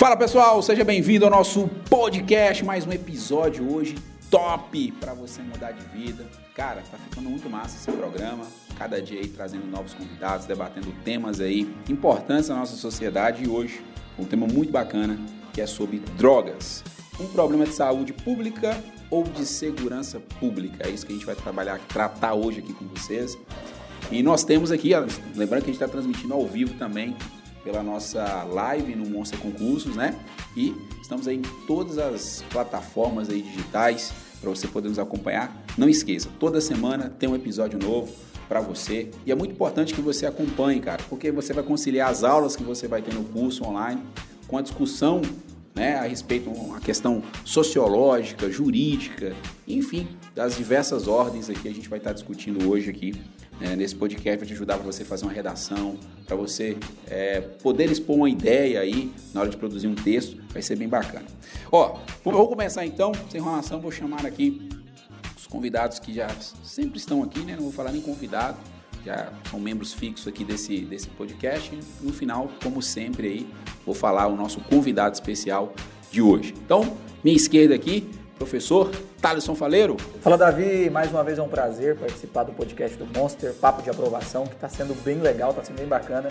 Fala pessoal, seja bem-vindo ao nosso podcast, mais um episódio hoje top para você mudar de vida. Cara, tá ficando muito massa esse programa, cada dia aí trazendo novos convidados, debatendo temas aí importantes na nossa sociedade e hoje um tema muito bacana que é sobre drogas. Um problema de saúde pública ou de segurança pública. É isso que a gente vai trabalhar, tratar hoje aqui com vocês. E nós temos aqui, lembrando que a gente está transmitindo ao vivo também pela nossa live no Monster Concursos, né? E estamos aí em todas as plataformas aí digitais para você poder nos acompanhar. Não esqueça, toda semana tem um episódio novo para você e é muito importante que você acompanhe, cara, porque você vai conciliar as aulas que você vai ter no curso online com a discussão né, a respeito da questão sociológica, jurídica, enfim, das diversas ordens aqui a gente vai estar discutindo hoje aqui né, nesse podcast para te ajudar para você fazer uma redação, para você é, poder expor uma ideia aí na hora de produzir um texto, vai ser bem bacana. Ó, vou começar então, sem enrolação, vou chamar aqui os convidados que já sempre estão aqui, né? Não vou falar nem convidado, já são membros fixos aqui desse, desse podcast. E no final, como sempre aí, vou falar o nosso convidado especial de hoje. Então, minha esquerda aqui, professor Thaleson Faleiro. Fala Davi, mais uma vez é um prazer participar do podcast do Monster, Papo de Aprovação, que está sendo bem legal, está sendo bem bacana.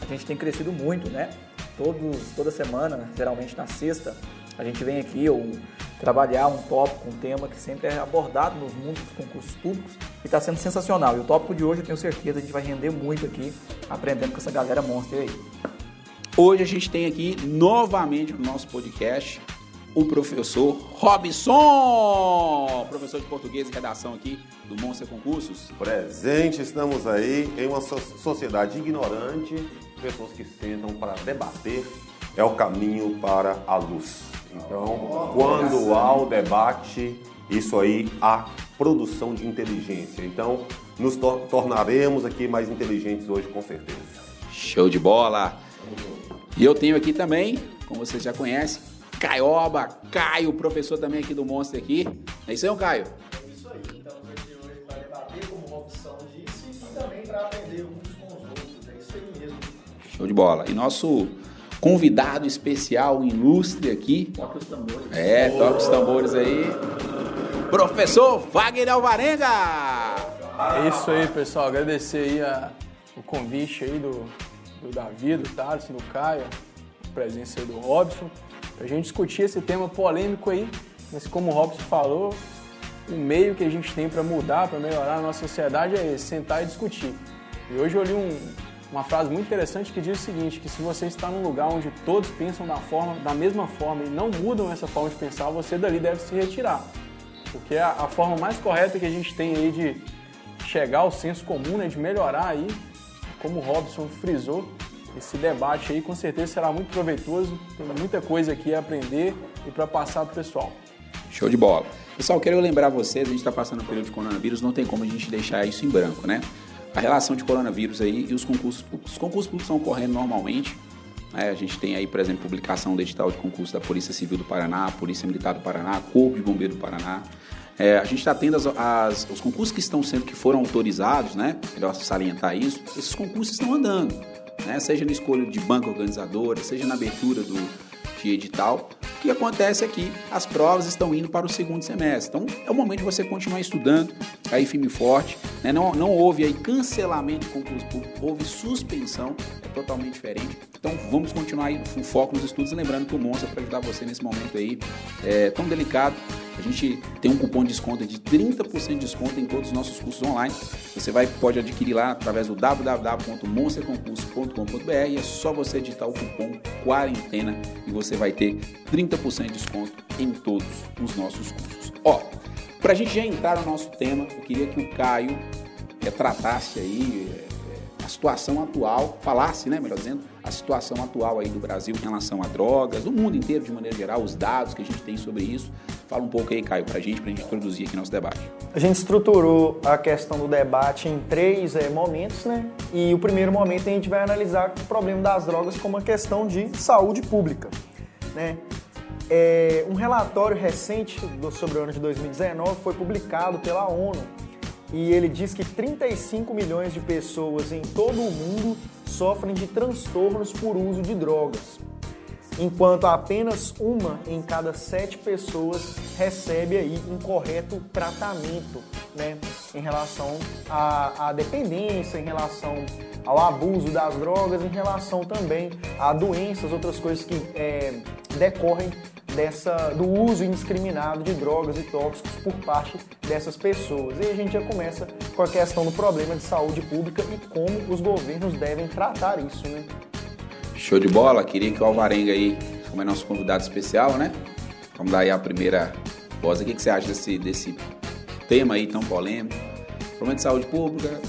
A gente tem crescido muito, né? Todos, toda semana, geralmente na sexta, a gente vem aqui ou trabalhar um tópico, um tema que sempre é abordado nos mundos dos concursos públicos e está sendo sensacional. E o tópico de hoje, eu tenho certeza, a gente vai render muito aqui, aprendendo com essa galera monster aí. Hoje a gente tem aqui novamente no nosso podcast o professor Robson, professor de português e redação aqui do Monster Concursos. Presente, estamos aí em uma sociedade ignorante, pessoas que sentam para debater é o caminho para a luz. Então, quando há o debate, isso aí há produção de inteligência. Então, nos tor tornaremos aqui mais inteligentes hoje, com certeza. Show de bola! E eu tenho aqui também, como vocês já conhecem, Caioba, Caio, professor também aqui do Monster aqui. É isso aí, Caio? É isso aí. Estamos aqui hoje para debater, como o Robson disse, e também para aprender uns com os outros. É isso aí mesmo. Show de bola. E nosso convidado especial, ilustre aqui. Toque os tambores. É, toque os tambores aí. Professor Wagner Alvarenga! É isso aí, pessoal. Agradecer aí a, o convite aí do, do Davi, do Thales, do Caio, a presença aí do Robson a gente discutir esse tema polêmico aí, mas como o Robson falou, o meio que a gente tem para mudar, para melhorar a nossa sociedade é esse, sentar e discutir. E hoje eu li um, uma frase muito interessante que diz o seguinte, que se você está num lugar onde todos pensam da, forma, da mesma forma e não mudam essa forma de pensar, você dali deve se retirar. Porque a, a forma mais correta que a gente tem aí de chegar ao senso comum, né, de melhorar aí, como o Robson frisou, esse debate aí com certeza será muito proveitoso. Tem muita coisa aqui a aprender e para passar para o pessoal. Show de bola. Pessoal, quero lembrar vocês, a gente está passando o período de coronavírus, não tem como a gente deixar isso em branco, né? A relação de coronavírus aí e os concursos públicos. Os concursos públicos estão ocorrendo normalmente. Né? A gente tem aí, por exemplo, publicação do edital de concurso da Polícia Civil do Paraná, Polícia Militar do Paraná, Corpo de Bombeiro do Paraná. É, a gente está tendo as, as, os concursos que estão sendo, que foram autorizados, né? Melhor salientar isso. Esses concursos estão andando né? seja na escolha de banca organizadora, seja na abertura do, de edital. O que acontece é que as provas estão indo para o segundo semestre. Então é o momento de você continuar estudando, aí firme forte. Né? Não, não houve aí cancelamento de concurso público, houve suspensão, é totalmente diferente. Então vamos continuar aí com foco nos estudos, lembrando que o Monza para ajudar você nesse momento aí é tão delicado a gente tem um cupom de desconto de 30% de desconto em todos os nossos cursos online. Você vai, pode adquirir lá através do www.monsterconcurso.com.br e é só você digitar o cupom quarentena e você vai ter 30% de desconto em todos os nossos cursos. Ó, para a gente já entrar no nosso tema, eu queria que o Caio tratasse aí é, a situação atual, falasse, né, melhor dizendo, a situação atual aí do Brasil em relação a drogas, do mundo inteiro de maneira geral, os dados que a gente tem sobre isso. Fala um pouco aí, Caio, para a gente, para a gente introduzir aqui nosso debate. A gente estruturou a questão do debate em três é, momentos, né? E o primeiro momento a gente vai analisar o problema das drogas como uma questão de saúde pública, né? É, um relatório recente do, sobre o ano de 2019 foi publicado pela ONU e ele diz que 35 milhões de pessoas em todo o mundo sofrem de transtornos por uso de drogas. enquanto apenas uma em cada sete pessoas recebe aí um correto tratamento, né, em relação à, à dependência, em relação ao abuso das drogas, em relação também a doenças, outras coisas que é, decorrem dessa, do uso indiscriminado de drogas e tóxicos por parte dessas pessoas. E a gente já começa com a questão do problema de saúde pública e como os governos devem tratar isso, né? Show de bola. Queria que o Alvarenga aí, como é nosso convidado especial, né? Vamos dar aí a primeira voz. O que você acha desse, desse tema aí tão polêmico? Problema de saúde pública,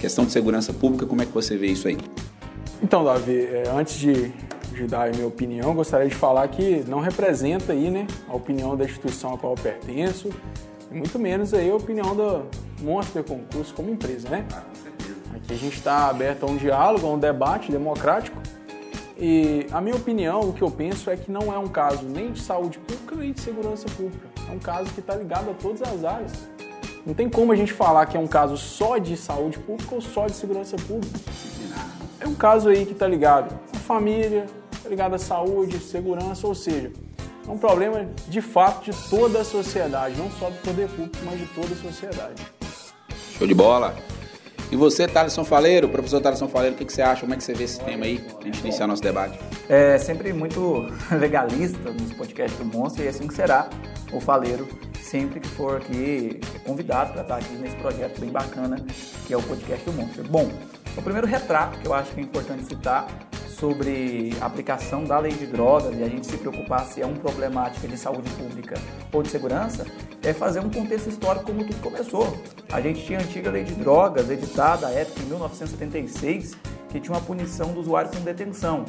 questão de segurança pública, como é que você vê isso aí? Então, Davi, é, antes de, de dar a minha opinião, gostaria de falar que não representa aí, né, a opinião da instituição a qual eu pertenço, e muito menos aí a opinião da Monster Concurso como empresa, né? Aqui a gente está aberto a um diálogo, a um debate democrático, e a minha opinião, o que eu penso é que não é um caso nem de saúde pública nem de segurança pública. É um caso que está ligado a todas as áreas. Não tem como a gente falar que é um caso só de saúde pública ou só de segurança pública. É um caso aí que está ligado à família, ligado à saúde, segurança, ou seja, é um problema de fato de toda a sociedade, não só do poder público, mas de toda a sociedade. Show de bola! E você, Thaleson Faleiro, professor Thaleson Faleiro, o que, que, você acha? Como é que você vê esse tema aí, pra gente iniciar nosso debate? É sempre muito legalista nos podcasts do Monstro e assim que será o Faleiro sempre que for aqui convidado para estar aqui nesse projeto bem bacana que é o podcast do Monstro. Bom, o primeiro retrato que eu acho que é importante citar sobre aplicação da lei de drogas e a gente se preocupar se é uma problemática de saúde pública ou de segurança, é fazer um contexto histórico como tudo começou. A gente tinha a antiga lei de drogas, editada à época em 1976, que tinha uma punição do usuário com detenção.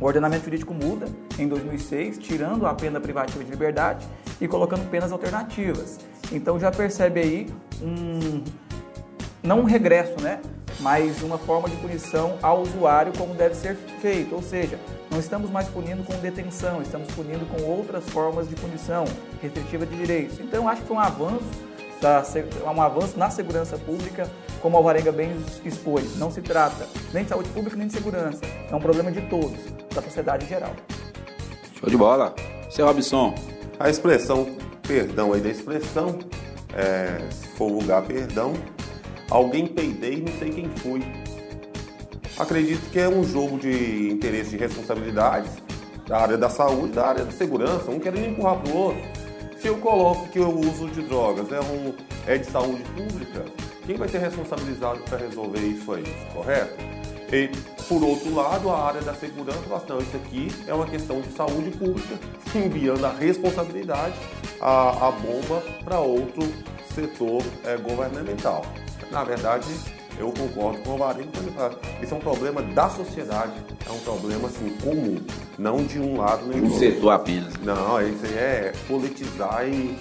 O ordenamento jurídico muda em 2006, tirando a pena privativa de liberdade e colocando penas alternativas. Então já percebe aí um não um regresso, né? Mas uma forma de punição ao usuário como deve ser feito. Ou seja, não estamos mais punindo com detenção, estamos punindo com outras formas de punição, restritiva de direitos. Então, acho que foi um avanço, da, um avanço na segurança pública, como a Alvarenga bem expôs. Não se trata nem de saúde pública nem de segurança. É um problema de todos, da sociedade em geral. Show de bola. Seu Robson. A expressão perdão aí da expressão, é, se for vulgar perdão, Alguém peidei, não sei quem fui. Acredito que é um jogo de interesse de responsabilidades da área da saúde, da área da segurança, um querendo empurrar para o outro. Se eu coloco que o uso de drogas é, um, é de saúde pública, quem vai ser responsabilizado para resolver isso aí, correto? E, por outro lado, a área da segurança fala não, isso aqui é uma questão de saúde pública, enviando a responsabilidade, a, a bomba para outro setor é, governamental. Na verdade, eu concordo com o quando ele fala isso é um problema da sociedade, é um problema assim comum, não de um lado nem do outro. Setor apenas. Não, isso aí é politizar e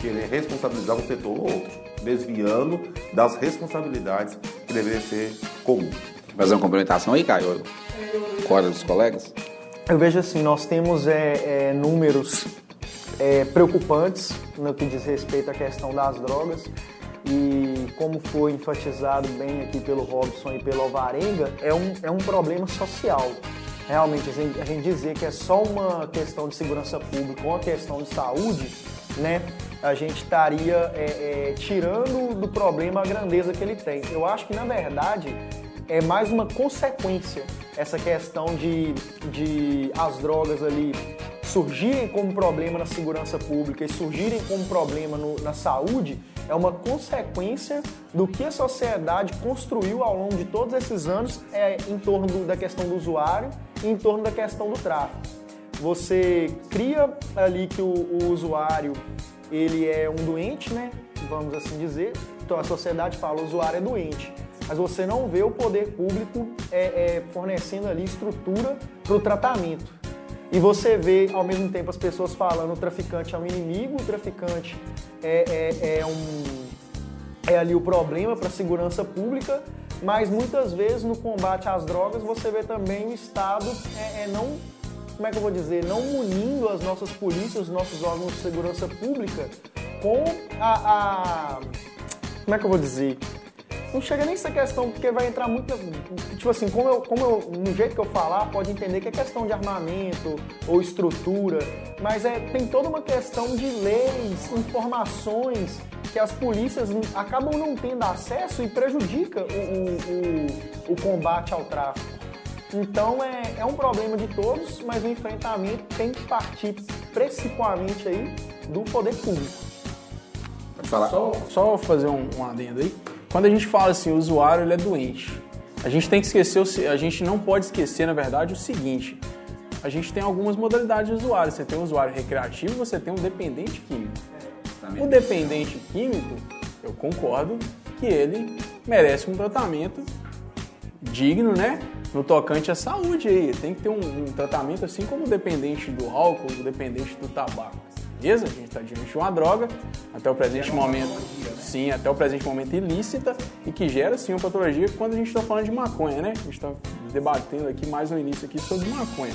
querer responsabilizar um setor ou outro, desviando das responsabilidades que deveriam ser comuns. Fazer uma complementação aí, Caio? Concorda dos colegas? Eu vejo assim, nós temos é, é, números é, preocupantes no que diz respeito à questão das drogas e como foi enfatizado bem aqui pelo Robson e pelo Alvarenga, é um, é um problema social. Realmente, a gente, a gente dizer que é só uma questão de segurança pública, uma questão de saúde, né, a gente estaria é, é, tirando do problema a grandeza que ele tem. Eu acho que, na verdade, é mais uma consequência essa questão de, de as drogas ali surgirem como problema na segurança pública e surgirem como problema no, na saúde é uma consequência do que a sociedade construiu ao longo de todos esses anos é, em torno do, da questão do usuário e em torno da questão do tráfico. Você cria ali que o, o usuário ele é um doente, né? Vamos assim dizer. Então a sociedade fala o usuário é doente mas você não vê o poder público é, é, fornecendo ali estrutura para o tratamento. E você vê, ao mesmo tempo, as pessoas falando o traficante é um inimigo, o traficante é, é, é um, é ali o problema para a segurança pública, mas muitas vezes no combate às drogas você vê também o Estado é, é não, como é que eu vou dizer, não munindo as nossas polícias, os nossos órgãos de segurança pública com a, a como é que eu vou dizer? Não chega nem essa questão, porque vai entrar muito. Tipo assim, como eu, como eu, no jeito que eu falar, pode entender que é questão de armamento ou estrutura, mas é, tem toda uma questão de leis, informações que as polícias acabam não tendo acesso e prejudica o, o, o, o combate ao tráfico. Então é, é um problema de todos, mas o enfrentamento tem que partir principalmente aí do poder público. Pode falar. Só, só fazer um, um adendo aí. Quando a gente fala assim, o usuário ele é doente, a gente tem que esquecer, a gente não pode esquecer, na verdade, o seguinte. A gente tem algumas modalidades de usuário. Você tem um usuário recreativo, você tem um dependente químico. O dependente químico, eu concordo que ele merece um tratamento digno, né? No tocante à saúde aí. Tem que ter um, um tratamento assim como o dependente do álcool, o dependente do tabaco. A gente está diante de uma droga, até o presente momento, sim, até o presente momento ilícita e que gera sim uma patologia quando a gente está falando de maconha, né? A gente está debatendo aqui mais no início aqui sobre maconha.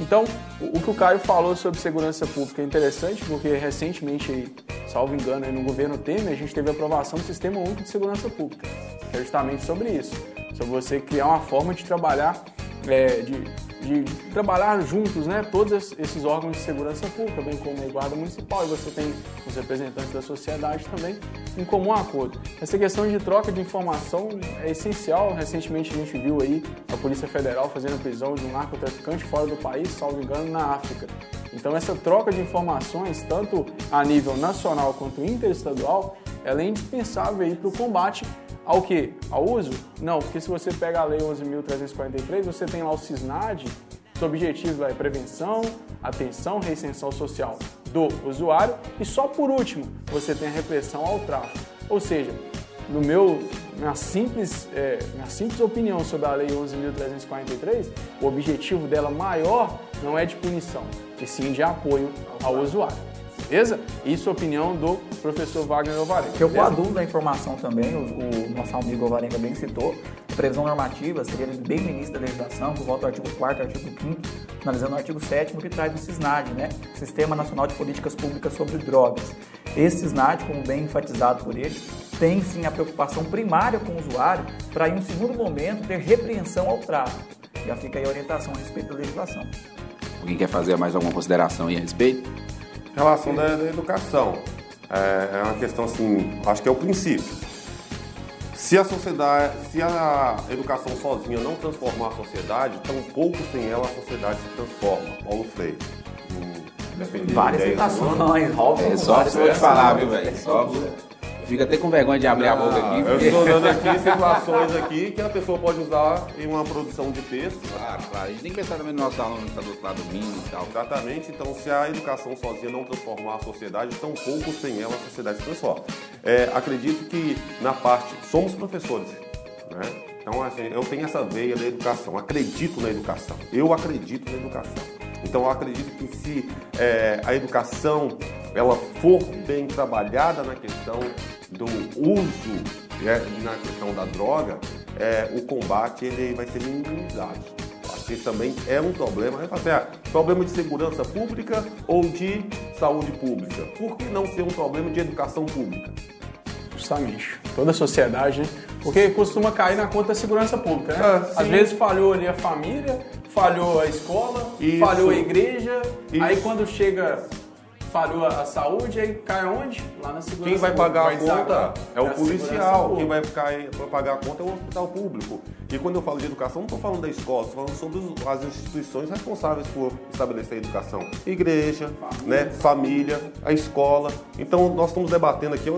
Então, o que o Caio falou sobre segurança pública é interessante, porque recentemente, salvo engano, no governo Temer, a gente teve a aprovação do Sistema Único de Segurança Pública, que é justamente sobre isso, sobre você criar uma forma de trabalhar, é, de de trabalhar juntos, né, todos esses órgãos de segurança pública, bem como a Guarda Municipal, e você tem os representantes da sociedade também, em comum acordo. Essa questão de troca de informação é essencial. Recentemente a gente viu aí a Polícia Federal fazendo a prisão de um narcotraficante fora do país, salvo engano, na África. Então essa troca de informações, tanto a nível nacional quanto interestadual, ela é indispensável para o combate ao que? Ao uso? Não, porque se você pega a Lei 11.343, você tem lá o CISNAD, os objetivos é prevenção, atenção, reextensão social do usuário e só por último você tem a repressão ao tráfico. Ou seja, no meu, minha, simples, é, minha simples opinião sobre a Lei 11.343, o objetivo dela maior não é de punição, e sim de apoio ao usuário. Beleza? Isso é a opinião do professor Wagner Alvarenga. Que eu coaduno da informação também, o, o, nosso amigo Alvarenga bem citou, a previsão normativa seria bem no início da legislação, por volta do artigo 4 artigo 5 analisando o artigo 7 que traz o SISNAD, né? Sistema Nacional de Políticas Públicas sobre Drogas. Esse SISNAD, como bem enfatizado por ele, tem sim a preocupação primária com o usuário para, em um segundo momento, ter repreensão ao tráfico. Já fica aí a orientação a respeito da legislação. Alguém quer fazer mais alguma consideração aí a respeito? Relação da, da educação. É, é, uma questão assim, acho que é o princípio. Se a sociedade, se a educação sozinha não transformar a sociedade, tão pouco sem ela a sociedade se transforma. Paulo Freire. Hum, Várias citações, Robson. É, só vou te falar, viu, velho? Só Fica até com vergonha de abrir a boca aqui. Eu estou dando aqui situações aqui que a pessoa pode usar em uma produção de texto. Claro, claro. A gente tem que pensar também no nosso aluno que está do outro lado do mundo e tal. Exatamente. Então, se a educação sozinha não transformar a sociedade, tão pouco sem ela a sociedade se transforma. É, acredito que na parte, somos professores, né? Então, assim, eu tenho essa veia da educação, acredito na educação. Eu acredito na educação. Então, eu acredito que se é, a educação ela for bem trabalhada na questão do uso né, na questão da droga, é, o combate ele vai ser minimizado. Acho que também é um problema. Fazer, ah, problema de segurança pública ou de saúde pública? Por que não ser um problema de educação pública? Justamente. Toda a sociedade, né? Porque costuma cair na conta da segurança pública, né? Ah, Às vezes falhou ali a família, falhou a escola, Isso. falhou a igreja. Isso. Aí quando chega falhou a saúde, aí cai onde? Lá na segurança. Quem vai pagar vai a conta é o policial, quem vai, pagar a conta é o hospital público. E quando eu falo de educação, não estou falando da escola, estou falando sobre as instituições responsáveis por estabelecer a educação. Igreja, família. né, família, a escola. Então nós estamos debatendo aqui,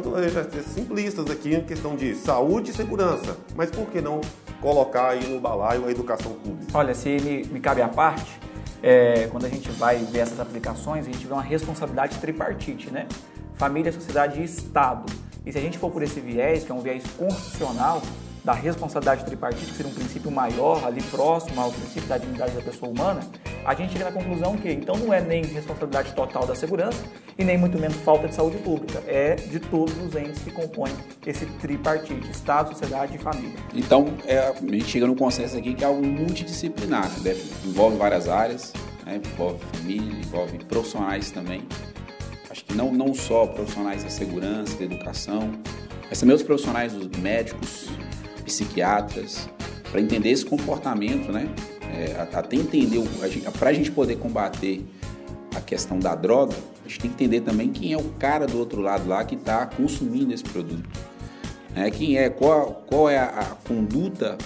simplistas aqui, em questão de saúde e segurança. Mas por que não colocar aí no balaio a educação pública? Olha, se me, me cabe a parte, é, quando a gente vai ver essas aplicações, a gente vê uma responsabilidade tripartite, né? Família, sociedade e Estado. E se a gente for por esse viés, que é um viés constitucional, da responsabilidade tripartite, que seria um princípio maior, ali próximo ao princípio da dignidade da pessoa humana, a gente chega na conclusão que então não é nem responsabilidade total da segurança e nem muito menos falta de saúde pública, é de todos os entes que compõem esse tripartite, Estado, sociedade e família. Então, é, a gente chega no consenso aqui que é algo multidisciplinar, deve, envolve várias áreas, né, envolve família, envolve profissionais também. Acho que não, não só profissionais da segurança, da educação, mas também os profissionais, os médicos, psiquiatras, para entender esse comportamento, né? É, até entender, para a gente poder combater a questão da droga, a gente tem que entender também quem é o cara do outro lado lá que está consumindo esse produto. Né? Quem é, qual, qual é a, a conduta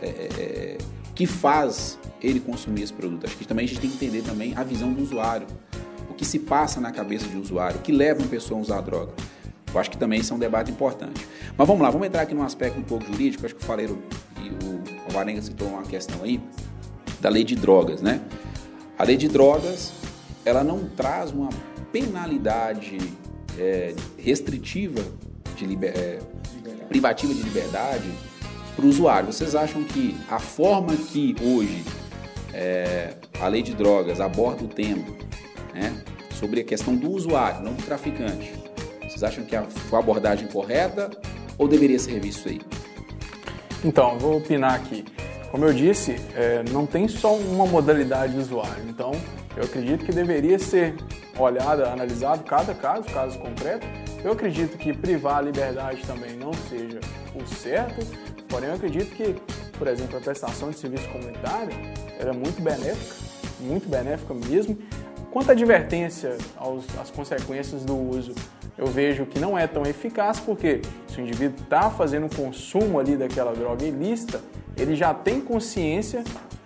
é, é, que faz ele consumir esse produto. Acho que também a gente tem que entender também a visão do usuário, o que se passa na cabeça de um usuário, o que leva uma pessoa a usar a droga. Eu acho que também isso é um debate importante. Mas vamos lá, vamos entrar aqui num aspecto um pouco jurídico, acho que o Faleiro e o, o Varenga citou uma questão aí, da lei de drogas, né? A lei de drogas, ela não traz uma penalidade é, restritiva, de liber, é, privativa de liberdade para o usuário. Vocês acham que a forma que hoje é, a lei de drogas aborda o tema né, sobre a questão do usuário, não do traficante, vocês acham que foi a abordagem correta ou deveria ser visto aí? Então, vou opinar aqui. Como eu disse, é, não tem só uma modalidade de usuário. Então, eu acredito que deveria ser olhado, analisado cada caso, caso concreto. Eu acredito que privar a liberdade também não seja o certo, porém eu acredito que, por exemplo, a prestação de serviço comunitário era é muito benéfica, muito benéfica mesmo. Quanto à advertência aos, às consequências do uso, eu vejo que não é tão eficaz porque se o indivíduo está fazendo um consumo ali daquela droga ilícita, ele já tem consciência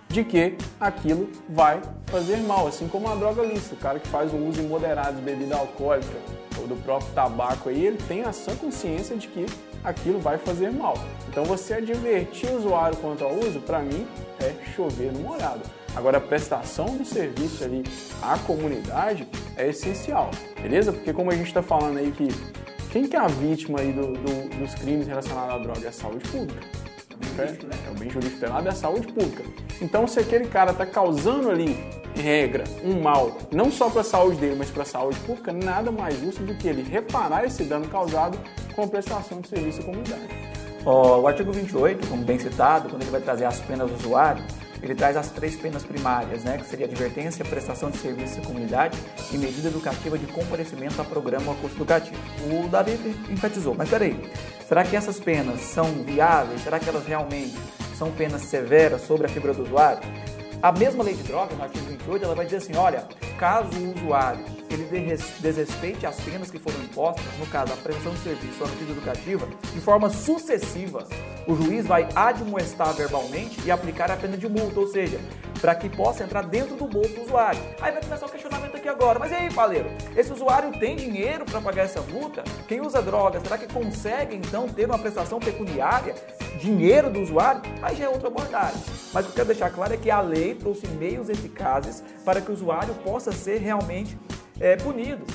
de que aquilo vai fazer mal, assim como a droga lícita. O cara que faz um uso imoderado de bebida alcoólica ou do próprio tabaco aí, ele tem a sã consciência de que aquilo vai fazer mal. Então você advertir o usuário quanto ao uso, para mim, é chover no molhado. Agora, a prestação do serviço ali à comunidade é essencial, beleza? Porque como a gente está falando aí que quem que é a vítima aí do, do, dos crimes relacionados à droga? É a saúde pública. É, é o bem jurídico penado é a saúde pública. Então, se aquele cara está causando ali, regra, um mal, não só para a saúde dele, mas para a saúde pública, nada mais justo do que ele reparar esse dano causado com a prestação de serviço à comunidade. Oh, o artigo 28, como bem citado, quando ele vai trazer as penas do usuário, ele traz as três penas primárias, né, que seria advertência, prestação de serviço à comunidade e medida educativa de comparecimento a programa ou curso educativo. O Davi enfatizou, mas peraí, será que essas penas são viáveis? Será que elas realmente são penas severas sobre a figura do usuário? A mesma lei de drogas, no artigo 28, ela vai dizer assim, olha, caso o usuário ele desrespeite as penas que foram impostas, no caso a prestação de serviço ou a medida educativa, de forma sucessiva, o juiz vai admoestar verbalmente e aplicar a pena de multa, ou seja, para que possa entrar dentro do bolso do usuário. Aí vai começar o questionamento aqui agora, mas e aí, Paleiro, esse usuário tem dinheiro para pagar essa multa? Quem usa droga, será que consegue então ter uma prestação pecuniária, dinheiro do usuário? Aí já é outra abordagem. Mas o que eu quero deixar claro é que a lei trouxe meios eficazes para que o usuário possa ser realmente é, punido.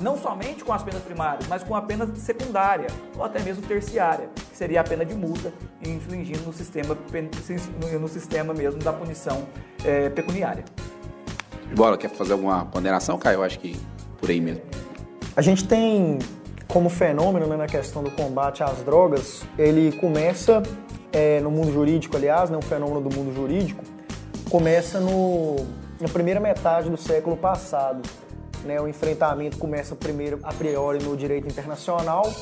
Não somente com as penas primárias, mas com a pena secundária ou até mesmo terciária, que seria a pena de multa, infligindo no sistema, no sistema mesmo da punição é, pecuniária. Bola, quer fazer alguma ponderação, Caio? Eu acho que por aí mesmo. A gente tem como fenômeno né, na questão do combate às drogas, ele começa é, no mundo jurídico, aliás, né, um fenômeno do mundo jurídico, começa no, na primeira metade do século passado. Né, o enfrentamento começa primeiro a priori no direito internacional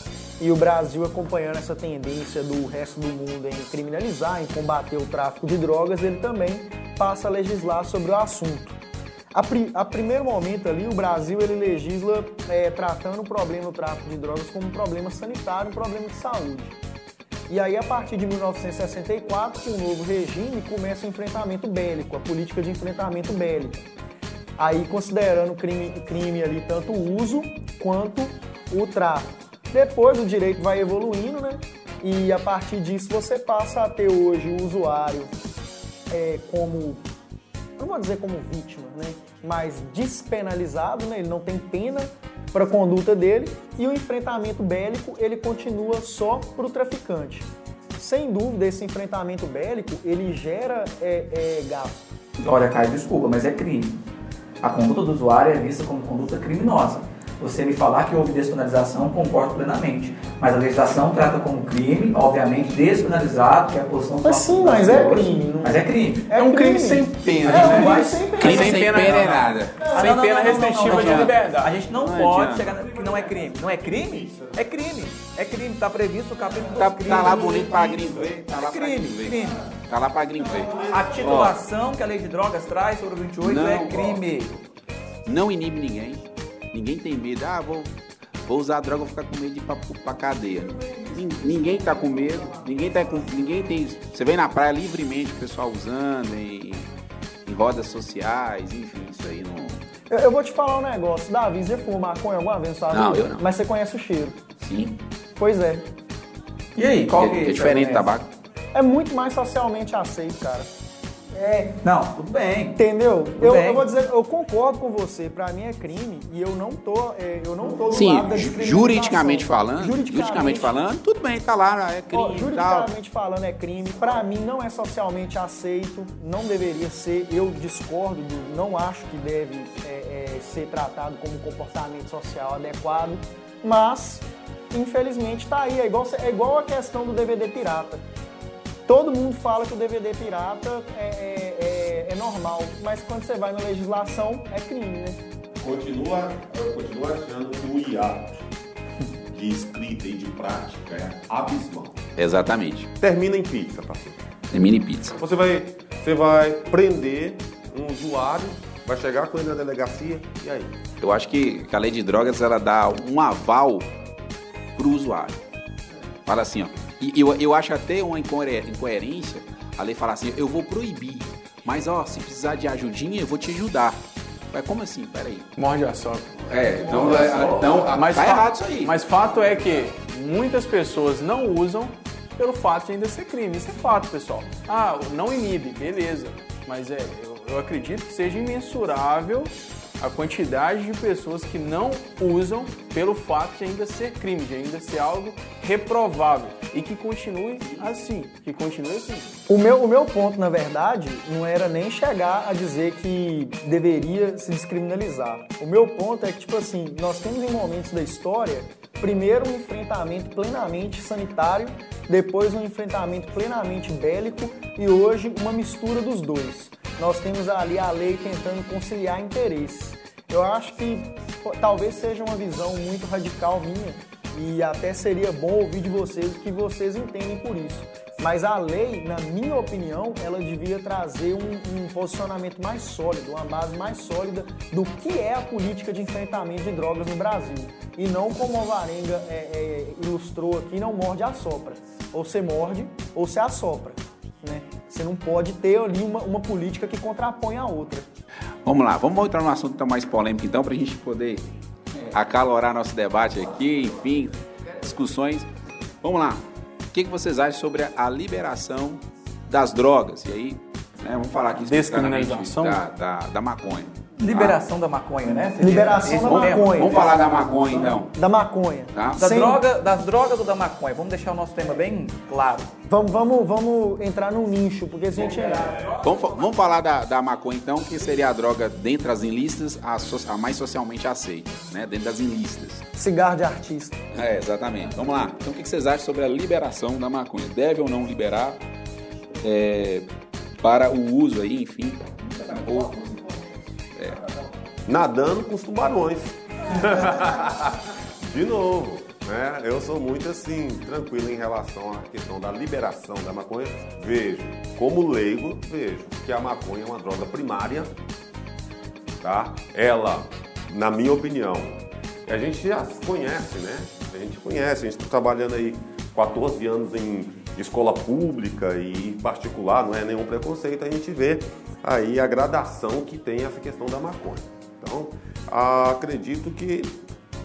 e o Brasil acompanhando essa tendência do resto do mundo em criminalizar, em combater o tráfico de drogas, ele também passa a legislar sobre o assunto. A, pri, a primeiro momento ali, o Brasil ele legisla é, tratando o problema do tráfico de drogas como um problema sanitário, um problema de saúde. E aí, a partir de 1964, com o novo regime, começa o enfrentamento bélico, a política de enfrentamento bélico. Aí, considerando crime, crime ali tanto o uso quanto o tráfico. Depois, o direito vai evoluindo, né? E a partir disso, você passa a ter hoje o usuário é, como não vou dizer como vítima, né? mas despenalizado, né? ele não tem pena para a conduta dele e o enfrentamento bélico ele continua só para o traficante. Sem dúvida, esse enfrentamento bélico ele gera é, é, gasto. Olha, Caio, desculpa, mas é crime. A conduta do usuário é vista como conduta criminosa. você me falar que houve despenalização, concordo plenamente. Mas a legislação trata como crime, obviamente, despenalizado, que é a posição Mas sim, mas é pessoas. crime, não- Mas é crime. É um crime sem pena, É né? um vai- crime sem pena. Crime Sem sem pena, pena é nada. Ah, Sem pena restritiva de liberdade. A gente não, Não pode adianta. chegar na- que não é crime. Não é crime? É crime. É crime. Está previsto no capítulo Tá, dos crimes. tá lá bonito pra gringo ver. Tá lá É pra crime, ver. crime. Tá lá pra gringo ver. A titulação que a lei de drogas traz sobre o 28 Não, é ó. crime. Não inibe ninguém. Ninguém tem medo. Ah, vou, vou usar droga, vou ficar com medo de ir pra, pra cadeia. Nin- Ninguém tá com medo. Ninguém tá com. Ninguém tem. Você vem na praia livremente, o pessoal usando em, em rodas sociais, enfim, isso aí não. Eu, eu vou te falar um negócio. Davi, você fuma maconha alguma vez na sua Não, vida? eu não. Mas você conhece o cheiro. Sim. Pois é. E aí, qual que, que é diferente do tabaco. É muito mais socialmente aceito, cara. É. Não, tudo bem. Entendeu? Eu, bem. eu vou dizer, eu concordo com você. Pra mim é crime e eu não tô, é, eu não tô do Sim, lado da juridicamente falando, juridicamente, falando, tudo bem, tá lá, é crime Ó, e tal. juridicamente falando é crime, pra mim não é socialmente aceito, não deveria ser, eu discordo, do, não acho que deve é, é, ser tratado como comportamento social adequado, mas infelizmente tá aí, é igual, é igual a questão do DVD pirata. Todo mundo fala que o DVD pirata é, é- é- é normal, mas quando você vai na legislação é crime, né? Continua, eu continuo achando que o hiato de escrita e de prática é abismal. Exatamente. Termina em pizza, pastor. É mini pizza. Você vai, você vai prender um usuário, vai chegar com ele na delegacia, e aí? Eu acho que que a lei de drogas ela dá um aval pro usuário. Fala assim, ó. E eu, eu acho até uma incoer- incoerência a lei falar assim, eu vou proibir, mas ó, se precisar de ajudinha, eu vou te ajudar. Mas como assim? Peraí. Morde a sopa. É, então, é, então Mas tá errado isso aí. Mas fato é que muitas pessoas não usam pelo fato de ainda ser crime. Isso é fato, pessoal. Ah, não inibe, beleza. Mas é, eu, eu acredito que seja imensurável a quantidade de pessoas que não usam pelo fato de ainda ser crime, de ainda ser algo reprovável. E que continue assim. Que continue assim. O meu, o meu ponto, na verdade, não era nem chegar a dizer que deveria se descriminalizar. O meu ponto é que, tipo assim, nós temos em momentos da história, primeiro um enfrentamento plenamente sanitário, depois um enfrentamento plenamente bélico e hoje uma mistura dos dois. Nós temos ali a lei tentando conciliar interesses. Eu acho que talvez seja uma visão muito radical minha e até seria bom ouvir de vocês o que vocês entendem por isso. Mas a lei, na minha opinião, ela devia trazer um, um posicionamento mais sólido, uma base mais sólida do que é a política de enfrentamento de drogas no Brasil. E não como a Varenga é, é, ilustrou aqui, não morde a sopra. Ou você morde ou você assopra. Né? Você não pode ter ali uma, uma política que contrapõe a outra. Vamos lá, vamos entrar num assunto tão mais polêmico então, pra gente poder acalorar nosso debate aqui, enfim, discussões. Vamos lá. O que, que vocês acham sobre a liberação das drogas? E aí, né, vamos falar aqui especificamente Descriminalização? da, da, da maconha. Liberação da maconha, né? Seria Liberação da tema. maconha. Vamos falar da maconha então. Da maconha. Tá. Da Sem- droga, das drogas ou da maconha? Vamos deixar o nosso tema bem claro. Vamos, vamos, vamos entrar num nicho, porque a gente. Vamos, fa- vamos falar da, da maconha então, que seria a droga dentre as ilícitas, a, so- a mais socialmente aceita, né? Dentro das ilícitas. Cigarro de artista. É, exatamente. Vamos lá. Então, o que que vocês acham sobre a liberação da maconha? Deve ou não liberar é, para o uso aí, enfim? Ou, Nadando com os tubarões. De novo, né? Eu sou muito assim, tranquilo em relação à questão da liberação da maconha. Vejo, como leigo, vejo que a maconha é uma droga primária, tá? Ela, na minha opinião, a gente já conhece, né? A gente conhece, a gente está trabalhando aí 14 anos em escola pública e particular, não é nenhum preconceito, a gente vê aí a gradação que tem essa questão da maconha. Então, acredito que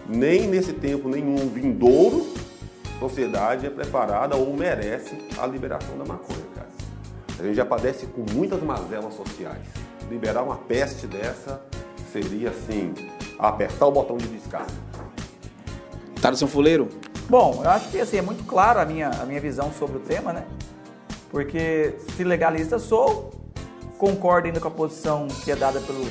nem nesse tempo nenhum vindouro, sociedade é preparada ou merece a liberação da maconha, cara. A gente já padece com muitas mazelas sociais. Liberar uma peste dessa seria assim, apertar o botão de descarga. seu fuleiro? Bom, eu acho que assim, é muito claro a minha, a minha visão sobre o tema, né? Porque se legalista sou, concordo ainda com a posição que é dada pelo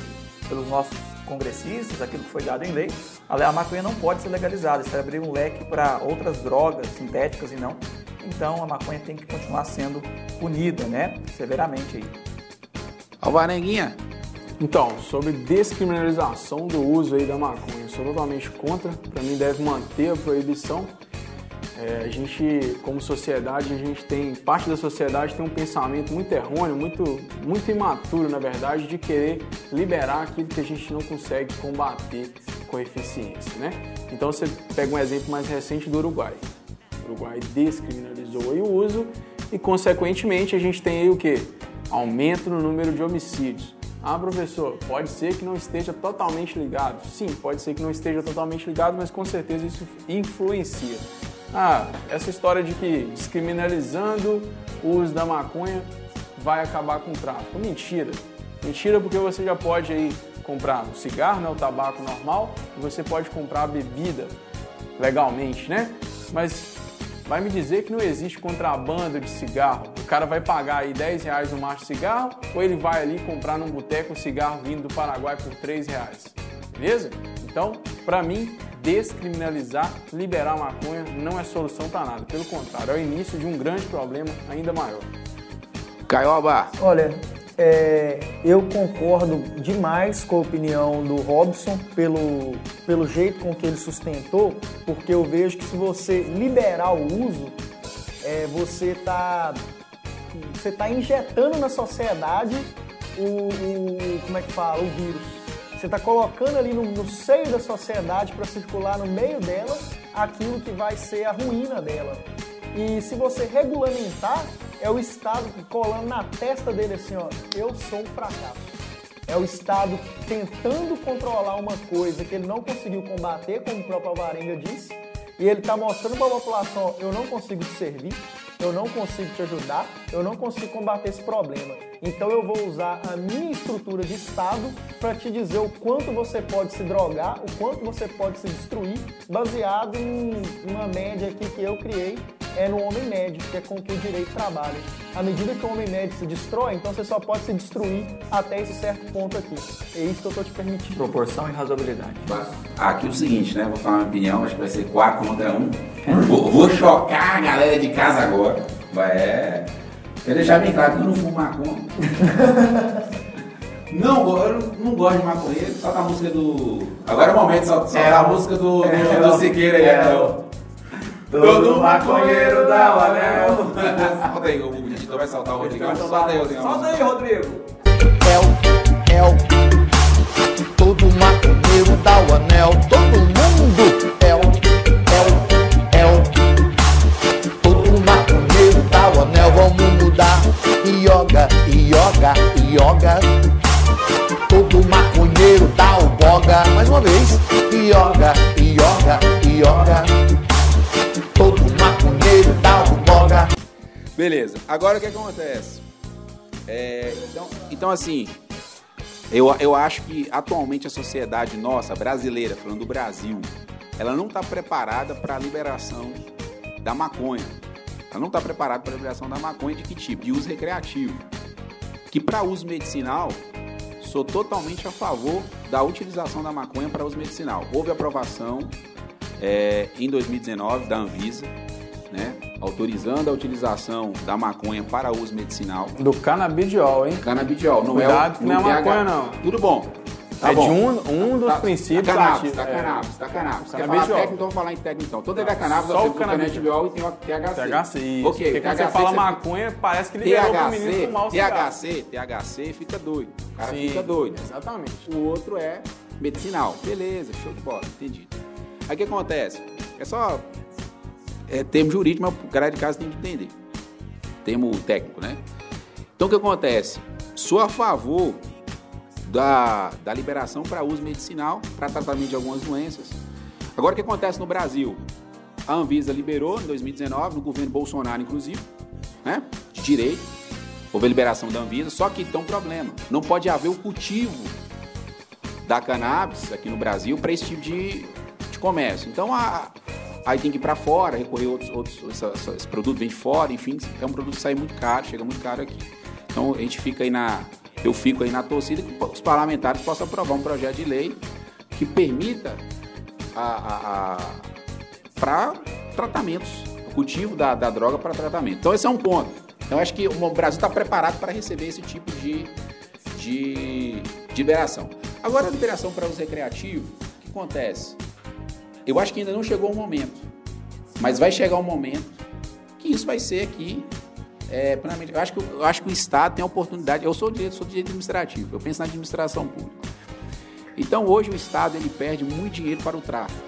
pelos nossos congressistas, aquilo que foi dado em lei, a maconha não pode ser legalizada. Isso vai abrir um leque para outras drogas sintéticas e não. Então a maconha tem que continuar sendo punida, né? Severamente aí. Alvarenguinha. Então, sobre descriminalização do uso aí da maconha, eu sou totalmente contra. Para mim deve manter a proibição. É, a gente, como sociedade, a gente tem parte da sociedade tem um pensamento muito errôneo, muito, muito imaturo, na verdade, de querer liberar aquilo que a gente não consegue combater com eficiência, né? Então você pega um exemplo mais recente do Uruguai. O Uruguai descriminalizou o uso e, consequentemente, a gente tem aí o que? Aumento no número de homicídios. Ah, professor, pode ser que não esteja totalmente ligado. Sim, pode ser que não esteja totalmente ligado, mas com certeza isso influencia. Ah, essa história de que descriminalizando o uso da maconha vai acabar com o tráfico. Mentira. Mentira porque você já pode aí comprar o cigarro, né, o tabaco normal, e você pode comprar a bebida legalmente, né? Mas vai me dizer que não existe contrabando de cigarro. O cara vai pagar aí 10 reais no macho de cigarro ou ele vai ali comprar num boteco um cigarro vindo do Paraguai por 3 reais. Beleza? Então, para mim, descriminalizar, liberar a maconha não é solução para nada. Pelo contrário, é o início de um grande problema ainda maior. Caioba. Olha, é, eu concordo demais com a opinião do Robson pelo, pelo jeito com que ele sustentou, porque eu vejo que se você liberar o uso, é, você está você tá injetando na sociedade o, o, como é que fala, o vírus. Você está colocando ali no, no seio da sociedade para circular no meio dela aquilo que vai ser a ruína dela. E se você regulamentar, é o Estado colando na testa dele assim, ó, eu sou um fracasso. É o Estado tentando controlar uma coisa que ele não conseguiu combater, como o próprio Alvarenga disse, e ele está mostrando para a população, ó, eu não consigo te servir, eu não consigo te ajudar, eu não consigo combater esse problema. Então eu vou usar a minha estrutura de Estado para te dizer o quanto você pode se drogar, o quanto você pode se destruir, baseado em uma média aqui que eu criei é no homem médio, que é com que o direito trabalha. À medida que o homem médio se destrói, então você só pode se destruir até esse certo ponto aqui. É isso que eu estou te permitindo. Proporção e razoabilidade. Aqui é o seguinte, né? Vou falar uma opinião, acho que vai ser 4 contra 1. Vou, vou chocar a galera de casa agora. Vai é. Quer deixar bem claro que eu não fumo maconha. Não, eu não gosto de maconheiro, solta a música do. Agora é o momento de soltar é, a música do, do, é, do Siqueira aí, é, né? Todo maconheiro dá o anel. Solta aí, o editor vai soltar o Rodrigo. Solta aí, Rodrigo. Solta aí, Rodrigo. El, El. Todo maconheiro dá o anel. Todo mundo. Yoga. Todo maconheiro dá o boga. Mais uma vez. Yoga, yoga, yoga todo maconheiro dá um boga. Beleza, agora o que acontece? É, então, então, assim, eu, eu acho que atualmente a sociedade nossa, brasileira, falando do Brasil, ela não está preparada para a liberação da maconha. Ela não está preparada para a liberação da maconha de que tipo? De uso recreativo. Que para uso medicinal, sou totalmente a favor da utilização da maconha para uso medicinal. Houve aprovação é, em 2019 da Anvisa, né, autorizando a utilização da maconha para uso medicinal. Do canabidiol, hein? Canabidiol, não Cuidado é o, não é maconha, não. Tudo bom. Tá é bom. de um, um dos tá, princípios tá cannabis, Tá cannabis, tá cannabis. Quer falar técnico, então vamos falar em técnico então. Todo é cannabis, só o canabidiol e tem o THC. THC, isso. Ok, Porque quando você fala maconha, parece que liberou THC, pro menino fumar o THC, THC fica doido. O cara Sim, fica doido. Exatamente. O outro é medicinal. Beleza, show de bola, entendi. Aí o que acontece? É só é, termo jurídico, mas o cara de casa tem que entender. Termo técnico, né? Então o que acontece? Sou a favor da, da liberação para uso medicinal, para tratamento de algumas doenças. Agora o que acontece no Brasil? A Anvisa liberou em 2019, no governo Bolsonaro, inclusive, né? De direito. Houve a liberação da Anvisa, só que tem um problema. Não pode haver o cultivo da cannabis aqui no Brasil para esse tipo de, de comércio. Então, a, aí tem que ir para fora, recorrer a outros, outros esse, esse, produto vem de fora, enfim, é um produto que sai muito caro, chega muito caro aqui. Então, a gente fica aí na... eu fico aí na torcida que os parlamentares possam aprovar um projeto de lei que permita para tratamentos, o cultivo da, da droga para tratamento. Então esse é um ponto. Então acho que o Brasil está preparado para receber esse tipo de, de, de liberação. Agora a liberação para uso recreativo, o que acontece? Eu acho que ainda não chegou o momento, mas vai chegar um momento que isso vai ser aqui é, plenamente. Eu acho, que, eu acho que o Estado tem a oportunidade. Eu sou direito, sou direito administrativo, eu penso na administração pública. Então hoje o Estado ele perde muito dinheiro para o tráfico.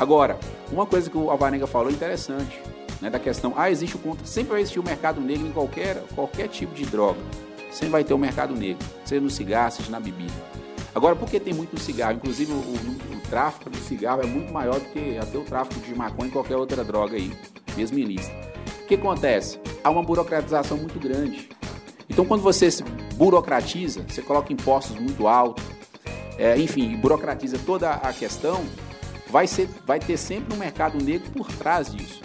Agora, uma coisa que o Alvarenga falou é interessante, né, da questão, ah, existe o contra, sempre vai existir o mercado negro em qualquer, qualquer tipo de droga. Sempre vai ter o mercado negro, seja no cigarro, seja na bebida. Agora, por que tem muito cigarro? Inclusive, o, o, o tráfico de cigarro é muito maior do que até o tráfico de maconha e qualquer outra droga aí, mesmo ilícita. O que acontece? Há uma burocratização muito grande. Então, quando você se burocratiza, você coloca impostos muito altos, é, enfim, burocratiza toda a questão, vai, ser, vai ter sempre um mercado negro por trás disso.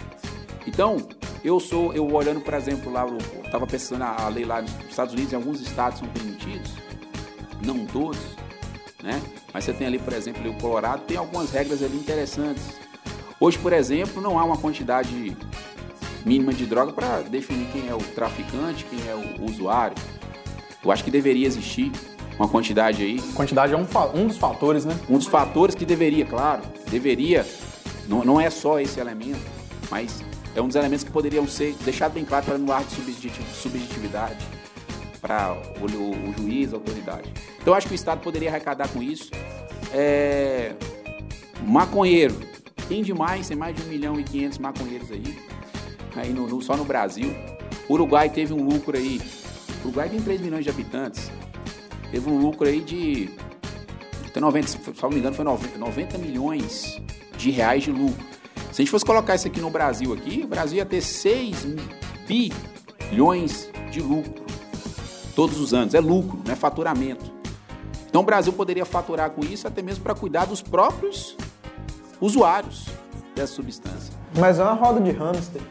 Então, eu sou, eu olhando, por exemplo, lá, eu estava pensando a lei lá nos Estados Unidos, em alguns estados são permitidos, não todos, né? Mas você tem ali, por exemplo, ali, o Colorado tem algumas regras ali interessantes. Hoje, por exemplo, não há uma quantidade mínima de droga para definir quem é o traficante, quem é o usuário. Eu acho que deveria existir uma quantidade aí. Quantidade é um, um dos fatores, né? Um dos fatores que deveria, claro, deveria. Não, não é só esse elemento, mas é um dos elementos que poderiam ser deixado bem claro para no ar de subjetividade para o, o, o, juiz, a autoridade. Então eu acho que o Estado poderia arrecadar com isso. É, maconheiro, tem demais, tem mais de 1 milhão e 500 maconheiros aí aí no, no, só no Brasil. Uruguai teve um lucro aí. O Uruguai tem 3 milhões de habitantes. Teve um lucro aí de. Até 90, se não me engano, foi 90, 90 milhões de reais de lucro. Se a gente fosse colocar isso aqui no Brasil, aqui, o Brasil ia ter 6 bilhões de lucro todos os anos. É lucro, não é faturamento. Então o Brasil poderia faturar com isso até mesmo para cuidar dos próprios usuários dessa substância. Mas é uma roda de hamster.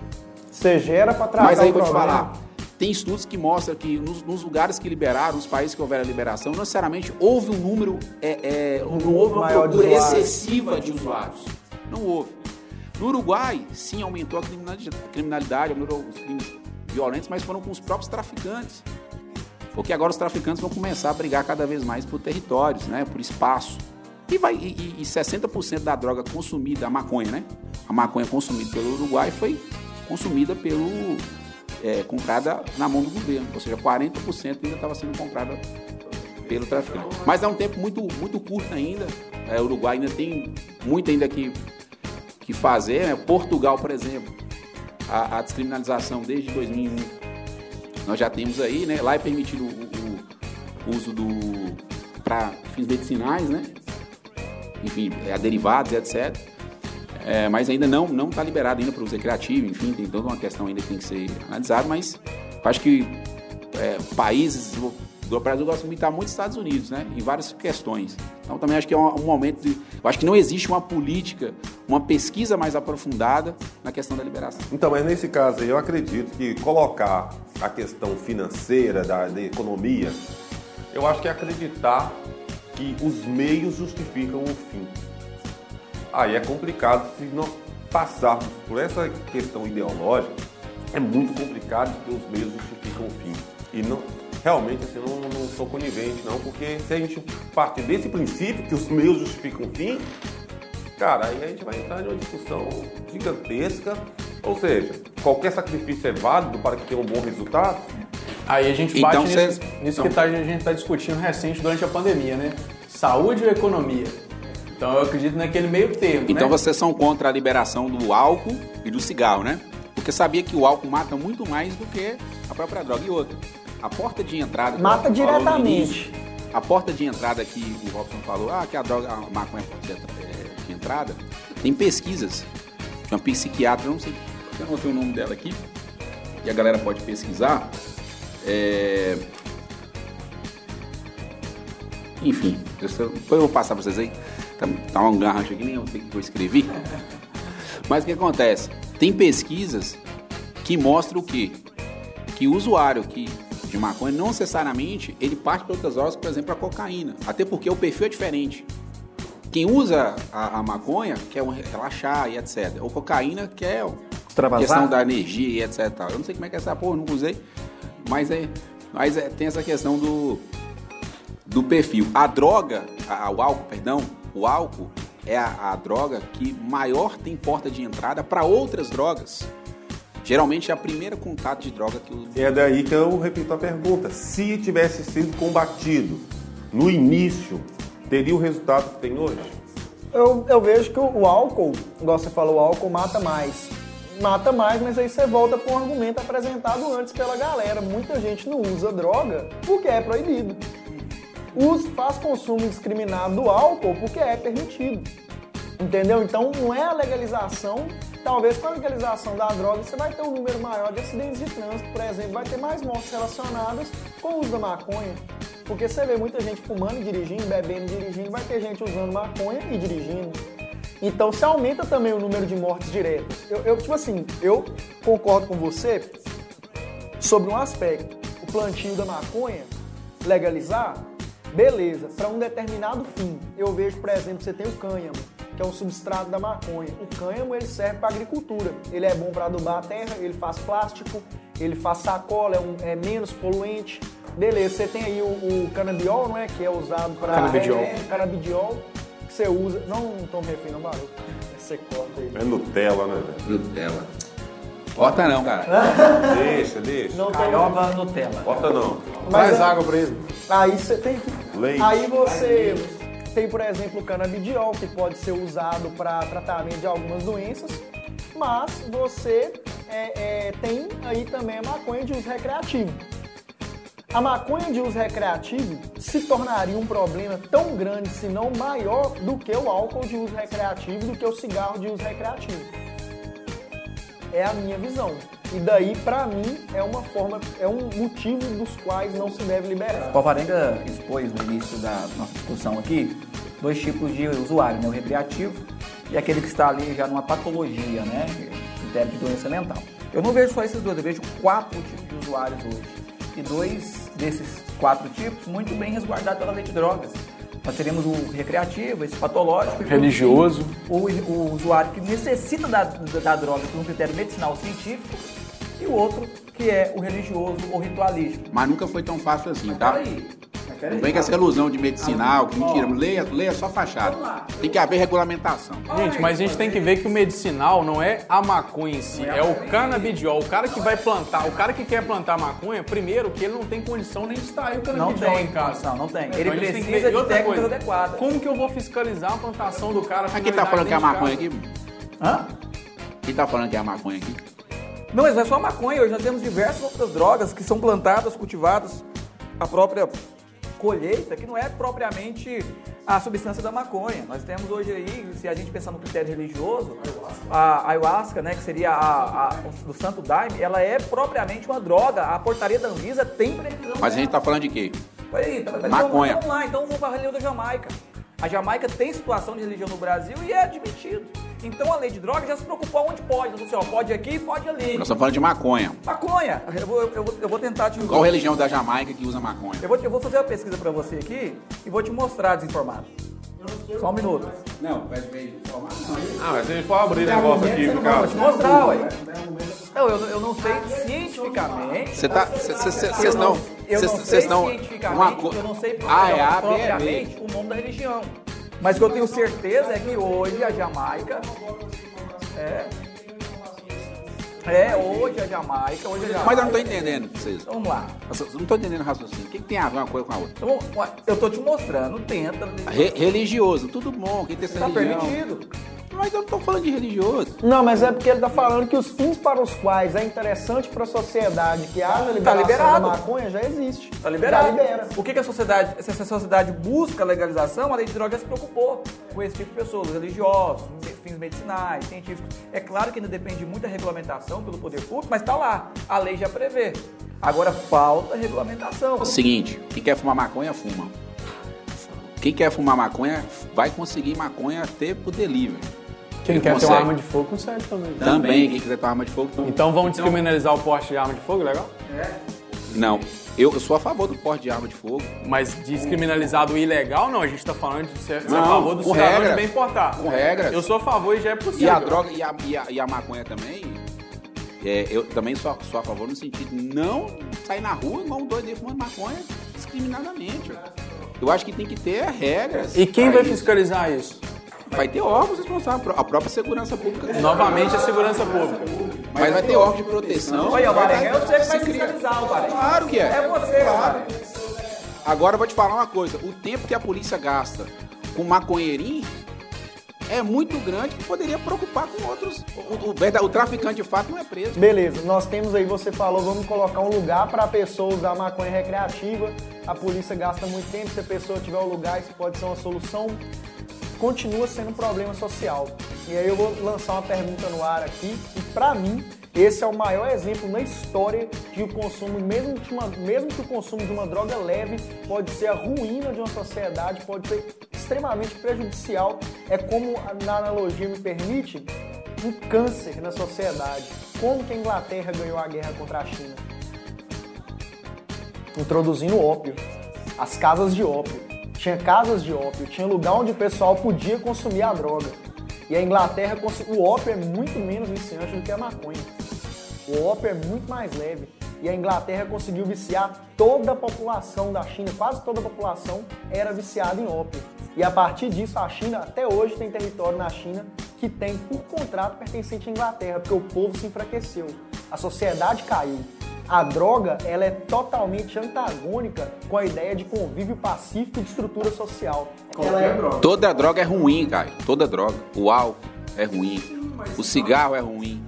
Você gera para tratar Mas aí vou te falar, tem estudos que mostram que nos, nos lugares que liberaram, nos países que houveram a liberação, não necessariamente houve um número, é, é, não houve uma de procura excessiva de usuários. Não houve. No Uruguai, sim, aumentou a criminalidade, criminalidade, aumentou os crimes violentos, mas foram com os próprios traficantes. Porque agora os traficantes vão começar a brigar cada vez mais por territórios, né, por espaço. E, vai, e, e 60% da droga consumida, a maconha, né? A maconha consumida pelo Uruguai foi consumida pelo. É, comprada na mão do governo. Ou seja, 40% ainda estava sendo comprada pelo traficante. Mas é um tempo muito, muito curto ainda. É, o Uruguai ainda tem muito ainda que, que fazer. né? Portugal, por exemplo, a, a descriminalização desde 2001 nós já temos aí, né? Lá é permitido o, o- uso do para fins medicinais, né? Enfim, é, derivados, etc. É, mas ainda não não está liberado ainda para uso recreativo, enfim, tem toda uma questão ainda que tem que ser analisada, mas acho que é, países do Brasil muito de estar muito dos Estados Unidos, né? Em várias questões. Então também acho que é um, um momento de. Acho que não existe uma política, uma pesquisa mais aprofundada na questão da liberação. Então, mas nesse caso aí, eu acredito que colocar a questão financeira da, da economia, eu acho que é acreditar que os meios justificam o fim. Aí é complicado se nós passarmos por essa questão ideológica, é muito complicado que os meios justificam o fim. E não, realmente assim, eu não, não sou conivente, não, porque se a gente partir desse princípio que os meios justificam o fim, Cara, aí a gente vai entrar em uma discussão gigantesca. Ou seja, qualquer sacrifício é válido para que tenha um bom resultado? Aí a gente bate Então, nisso, cês- nisso então- que tá- a gente está discutindo recente durante a pandemia, né? Saúde ou economia? Então eu acredito naquele meio termo, Então né? vocês são contra a liberação do álcool e do cigarro, né? Porque sabia que o álcool mata muito mais do que a própria droga. E outra, a porta de entrada... Mata diretamente. início, A porta de entrada que o Robson falou, ah, que a droga, a maconha é a porta de, entra- é, de entrada, tem pesquisas de uma psiquiatra, eu não sei, eu não tenho o nome dela aqui, e a galera pode pesquisar. É, Enfim, eu depois eu vou passar pra vocês aí. Tá, tá um garrancho aqui, nem eu sei que eu escrevi. Mas o que acontece? Tem pesquisas que mostram o quê? Que o usuário que de maconha, não necessariamente ele parte para outras drogas, por exemplo, a cocaína. Até porque o perfil é diferente. Quem usa a, a maconha quer um relaxar e etc. Ou cocaína quer Extravasar? questão da energia e etc. Eu não sei como é que é essa porra, nunca usei. Mas, é, mas é, tem essa questão do, do perfil. A droga, a- o álcool, perdão, o álcool é a, a droga que maior tem porta de entrada para outras drogas. Geralmente é a primeira contato de droga que o. É daí que eu repito a pergunta. Se tivesse sido combatido no início, teria o resultado que tem hoje? Eu, eu vejo que o, o álcool, igual você falou, o álcool mata mais. Mata mais, mas aí você volta para um argumento apresentado antes pela galera. Muita gente não usa droga porque é proibido. Usa, faz consumo indiscriminado do álcool porque é permitido. Entendeu? Então não é a legalização. Talvez com a legalização da droga você vai ter um número maior de acidentes de trânsito, por exemplo, vai ter mais mortes relacionadas com o uso da maconha. Porque você vê muita gente fumando e dirigindo, bebendo e dirigindo, vai ter gente usando maconha e dirigindo. Então se aumenta também o número de mortes diretas. Eu, eu, tipo assim, eu concordo com você sobre um aspecto. O plantio da maconha, legalizar, beleza, para um determinado fim. Eu vejo, por exemplo, você tem o cânhamo, que é um substrato da maconha. O cânhamo ele serve para agricultura. Ele é bom para adubar a terra, ele faz plástico, ele faz sacola, é, um- é menos poluente. Beleza, você tem aí o, o canabiol, não é? Que é usado para. Canabidiol. É, canabidiol, que você usa. Não, não tome refém, não, barulho. Você corta aí. É Nutella, né, velho? Nutella. Bota não, cara. Deixa, deixa. Não tem. Caioba Nutella. Bota não. Mas Faz é- água pra ele. Aí você tem que. Leite. Aí você tem, por exemplo, o canabidiol, que pode ser usado para tratamento de algumas doenças, mas você é, é, tem aí também a maconha de uso recreativo. A maconha de uso recreativo se tornaria um problema tão grande, se não maior, do que o álcool de uso recreativo, do que o cigarro de uso recreativo. É a minha visão. E daí, pra mim, é uma forma, é um motivo dos quais não se deve liberar. O Alvarenga expôs no início da nossa discussão aqui dois tipos de usuário, né? o recreativo e aquele que está ali já numa patologia, né? critério de doença mental. Eu não vejo só esses dois, eu vejo quatro tipos de usuários hoje. E dois desses quatro tipos muito bem resguardados pela lei de drogas. Nós teremos o recreativo, esse patológico. Religioso. O, o usuário que necessita da, da, da droga por um critério medicinal científico e o outro que é o religioso ou ritualístico. Mas nunca foi tão fácil assim, tá? Peraí, mas peraí. Não vem com essa ilusão de medicinal, que mentira. Leia, leia só fachada. Tem que haver regulamentação. Gente, mas a gente tem que ver que o medicinal não é a maconha em si, é o canabidiol. O cara que vai plantar, o cara que quer plantar maconha, primeiro que ele não tem condição nem de extrair o Não canabidiol tem em casa. não tem. Então Ele tem que precisa e de outra técnicas coisa, adequadas. Como que eu vou fiscalizar a plantação do cara? Quem tá falando que é a maconha aqui? Hã? Quem tá falando que é a maconha aqui? Não, mas não é só maconha, hoje nós temos diversas outras drogas que são plantadas, cultivadas, a própria colheita, que não é propriamente a substância da maconha. Nós temos hoje aí, se a gente pensar no critério religioso, a ayahuasca, né, que seria a, a- do Santo Daime, ela é propriamente uma droga. A portaria da Anvisa tem previsão. Mas a gente dela. tá falando de quê? Peraí, tá, tá, Maconha. Então, vamos lá, então vamos para a da Jamaica. A Jamaica tem situação de religião no Brasil e é admitido. Então a lei de drogas já se preocupou onde pode. Ela falou assim, ó, pode aqui, pode ali. Nós estamos falando de maconha. Maconha. Eu vou, eu vou, eu vou tentar te... Qual religião da Jamaica que usa maconha? Eu vou, eu vou fazer uma pesquisa pra você aqui e vou te mostrar desinformado. Só um minuto. Não, vai ver informar. Ah, mas se a gente for abrir negócio aqui, Vou cara. te mostrar, ué. Não, eu, eu não sei cientificamente. Você tá. Vocês não. Eu não sei cientificamente, eu não sei propriamente o nome da religião. Mas o que eu tenho certeza é que hoje a Jamaica. É. É, hoje a Jamaica, hoje a Jamaica. Mas eu não tô entendendo vocês. Vamos lá. Eu não tô entendendo o raciocínio. O que, que tem a ver uma coisa com a outra? Então, eu tô te mostrando, tenta. Re- religioso, tudo bom. Quem tem essa Tá religião? permitido. Mas eu não tô falando de religioso. Não, mas é porque ele tá falando que os fins para os quais é interessante para a sociedade que haja liberação Tá liberado. da maconha já existe. Tá liberado. Já libera. O que, que a sociedade, se a sociedade busca legalização, a lei de drogas já se preocupou com esse tipo de pessoas, religiosos, fins medicinais, científicos. É claro que ainda depende de muita regulamentação pelo poder público, mas tá lá. A lei já prevê. Agora falta regulamentação. É o seguinte, quem quer fumar maconha, fuma. Quem quer fumar maconha, vai conseguir maconha até pro delivery. Quem quer ter consegue. uma arma de fogo consegue também. Também, quem quiser ter uma arma de fogo, também. Então vamos descriminalizar o porte de arma de fogo, legal? Não, eu, eu sou a favor do porte de arma de fogo. Mas descriminalizado o ilegal, não. A gente tá falando de ser, ser Não, a favor do com cidadão regras. de bem portar. Com regras. Eu sou a favor e já é possível. E a droga e a, e a, e a maconha também, é, eu também sou, a- sou a favor no sentido de não sair na rua igual um doido aí fumando maconha discriminadamente. Eu acho que tem que ter regras. E quem vai isso. fiscalizar isso? Vai ter órgãos responsáveis, a própria segurança pública. Novamente a segurança pública. Mas vai ter órgão de proteção. Olha, Alvarenga, é você que vai fiscalizar, Alvarenga. Claro que é. É você, claro. Agora eu vou te falar uma coisa: o tempo que a polícia gasta com maconheirinho é muito grande que poderia preocupar com outros. O, o, o traficante de fato não é preso. Beleza, nós temos aí, você falou, vamos colocar um lugar para a pessoa usar maconha recreativa. A polícia gasta muito tempo, se a pessoa tiver o lugar, isso pode ser uma solução. Continua sendo um problema social. E aí eu vou lançar uma pergunta no ar aqui, e para mim, esse é o maior exemplo na história de o consumo, mesmo que, uma- mesmo que o consumo de uma droga leve pode ser a ruína de uma sociedade, pode ser extremamente prejudicial. É como, na analogia me permite, um câncer na sociedade. Como que a Inglaterra ganhou a guerra contra a China? Introduzindo ópio. As casas de ópio. Tinha casas de ópio, tinha lugar onde o pessoal podia consumir a droga. E a Inglaterra, o ópio é muito menos viciante do que a maconha. O ópio é muito mais leve. E a Inglaterra conseguiu viciar toda a população da China, quase toda a população era viciada em ópio. E a partir disso, a China, até hoje, tem território na China que tem, por contrato, pertencente à Inglaterra, porque o povo se enfraqueceu. A sociedade caiu. A droga, ela é totalmente antagônica com a ideia de convívio pacífico e de estrutura social. Ela é Toda droga é ruim, cara. Toda droga. O álcool é ruim. O cigarro é ruim.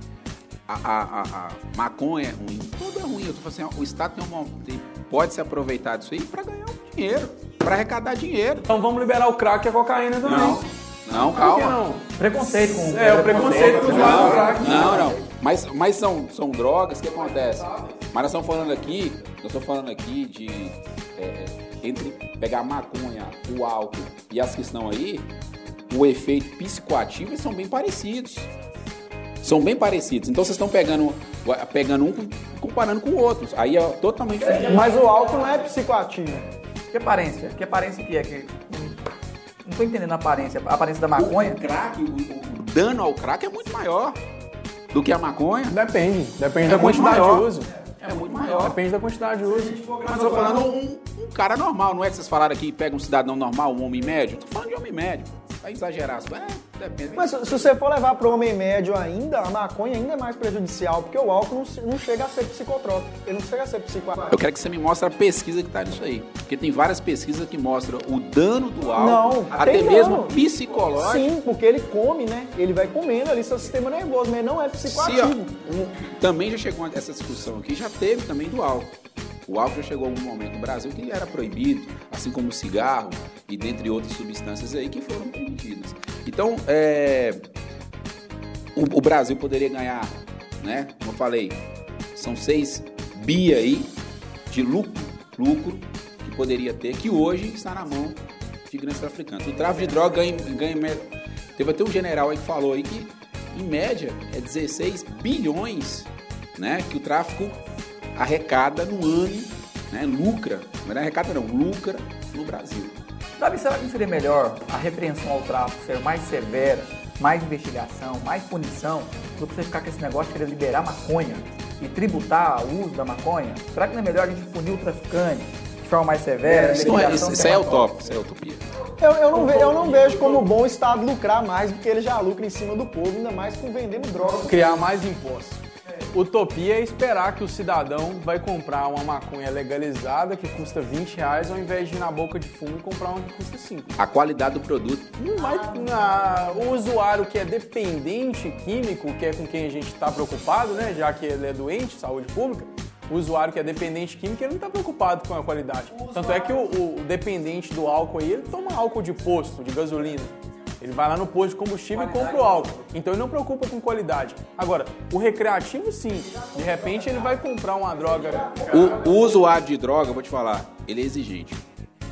A, a- a- a maconha é ruim. Tudo é ruim. Eu tô falando assim, o Estado tem uma, tem- pode se aproveitar disso aí para ganhar um dinheiro, para arrecadar dinheiro. Então vamos liberar o crack e a cocaína também. Não, não, Por que calma. não? Preconceito com É, o preconceito com do crack. Não, não. Mas, mas são, são drogas que acontecem. Mas nós estamos falando aqui, nós estamos falando aqui de é, é, entre pegar a maconha, o álcool e as que estão aí, o efeito psicoativo são bem parecidos. São bem parecidos. Então vocês estão pegando, pegando um e comparando com o outro. Aí é totalmente diferente. Mas o álcool não é psicoativo. Que aparência? Que aparência que é? Que... Não tô entendendo a aparência. A aparência da maconha? O crack, o, o dano ao crack é muito maior do que a maconha. Depende. Depende É da quantidade maior. de uso. É muito maior. Depende da quantidade de uso. Mas eu tô falando um, um cara normal, não é que vocês falaram aqui, pega um cidadão normal, um homem médio. Tô falando de homem médio. Vai exagerar. É, depende. Mas se se você for levar para o homem médio ainda, a maconha ainda é mais prejudicial, porque o álcool não, se- não chega a ser psicotrópico, ele não chega a ser psicoativo. Eu quero que você me mostre a pesquisa que tá nisso aí. Porque tem várias pesquisas que mostram o dano do álcool, Não, até tem mesmo dano. psicológico. Sim, porque ele come, né? Ele vai comendo ali seu sistema nervoso, mas não é Se, psicoativo. ó, um- também já chegou essa discussão aqui, já teve também do álcool. O álcool já chegou a um momento no Brasil que era proibido, assim como o cigarro e dentre outras substâncias aí que foram permitidas. Então, é, o, o Brasil poderia ganhar, né? Como eu falei, são 6 bi aí de lucro, lucro que poderia ter, que hoje está na mão de grandes traficantes. O tráfico de droga ganha, ganha teve até um general aí que falou aí que em média é 16 bilhões, né, que o tráfico arrecada no ano, né, lucra, não é arrecada não, lucra no Brasil. Davi, será que não seria melhor a repreensão ao tráfico ser mais severa, mais investigação, mais punição, do que você ficar com esse negócio de querer liberar maconha e tributar o uso da maconha? Será que não é melhor a gente punir o traficante de forma mais severa? Isso, não é, isso, investigação isso é utópico, isso é utopia. Eu, eu não ve- eu não vejo como bom o Estado lucrar mais do que ele já lucra em cima do povo, ainda mais com vendendo droga. Criar mais impostos. Utopia é esperar que o cidadão vai comprar uma maconha legalizada que custa 20 reais ao invés de ir na boca de fumo e comprar uma que custa 5. A qualidade do produto. Não vai. na- o usuário que é dependente químico, que é com quem a gente está preocupado, né? Já que ele é doente, saúde pública, o usuário que é dependente químico, ele não está preocupado com a qualidade. Tanto é que o, o dependente do álcool aí, ele toma álcool de posto, de gasolina. Ele vai lá no posto de combustível e compra o álcool. Então ele não preocupa com qualidade. Agora, o recreativo sim. De repente ele vai comprar uma droga. O, o usuário de droga, eu vou te falar, ele é exigente.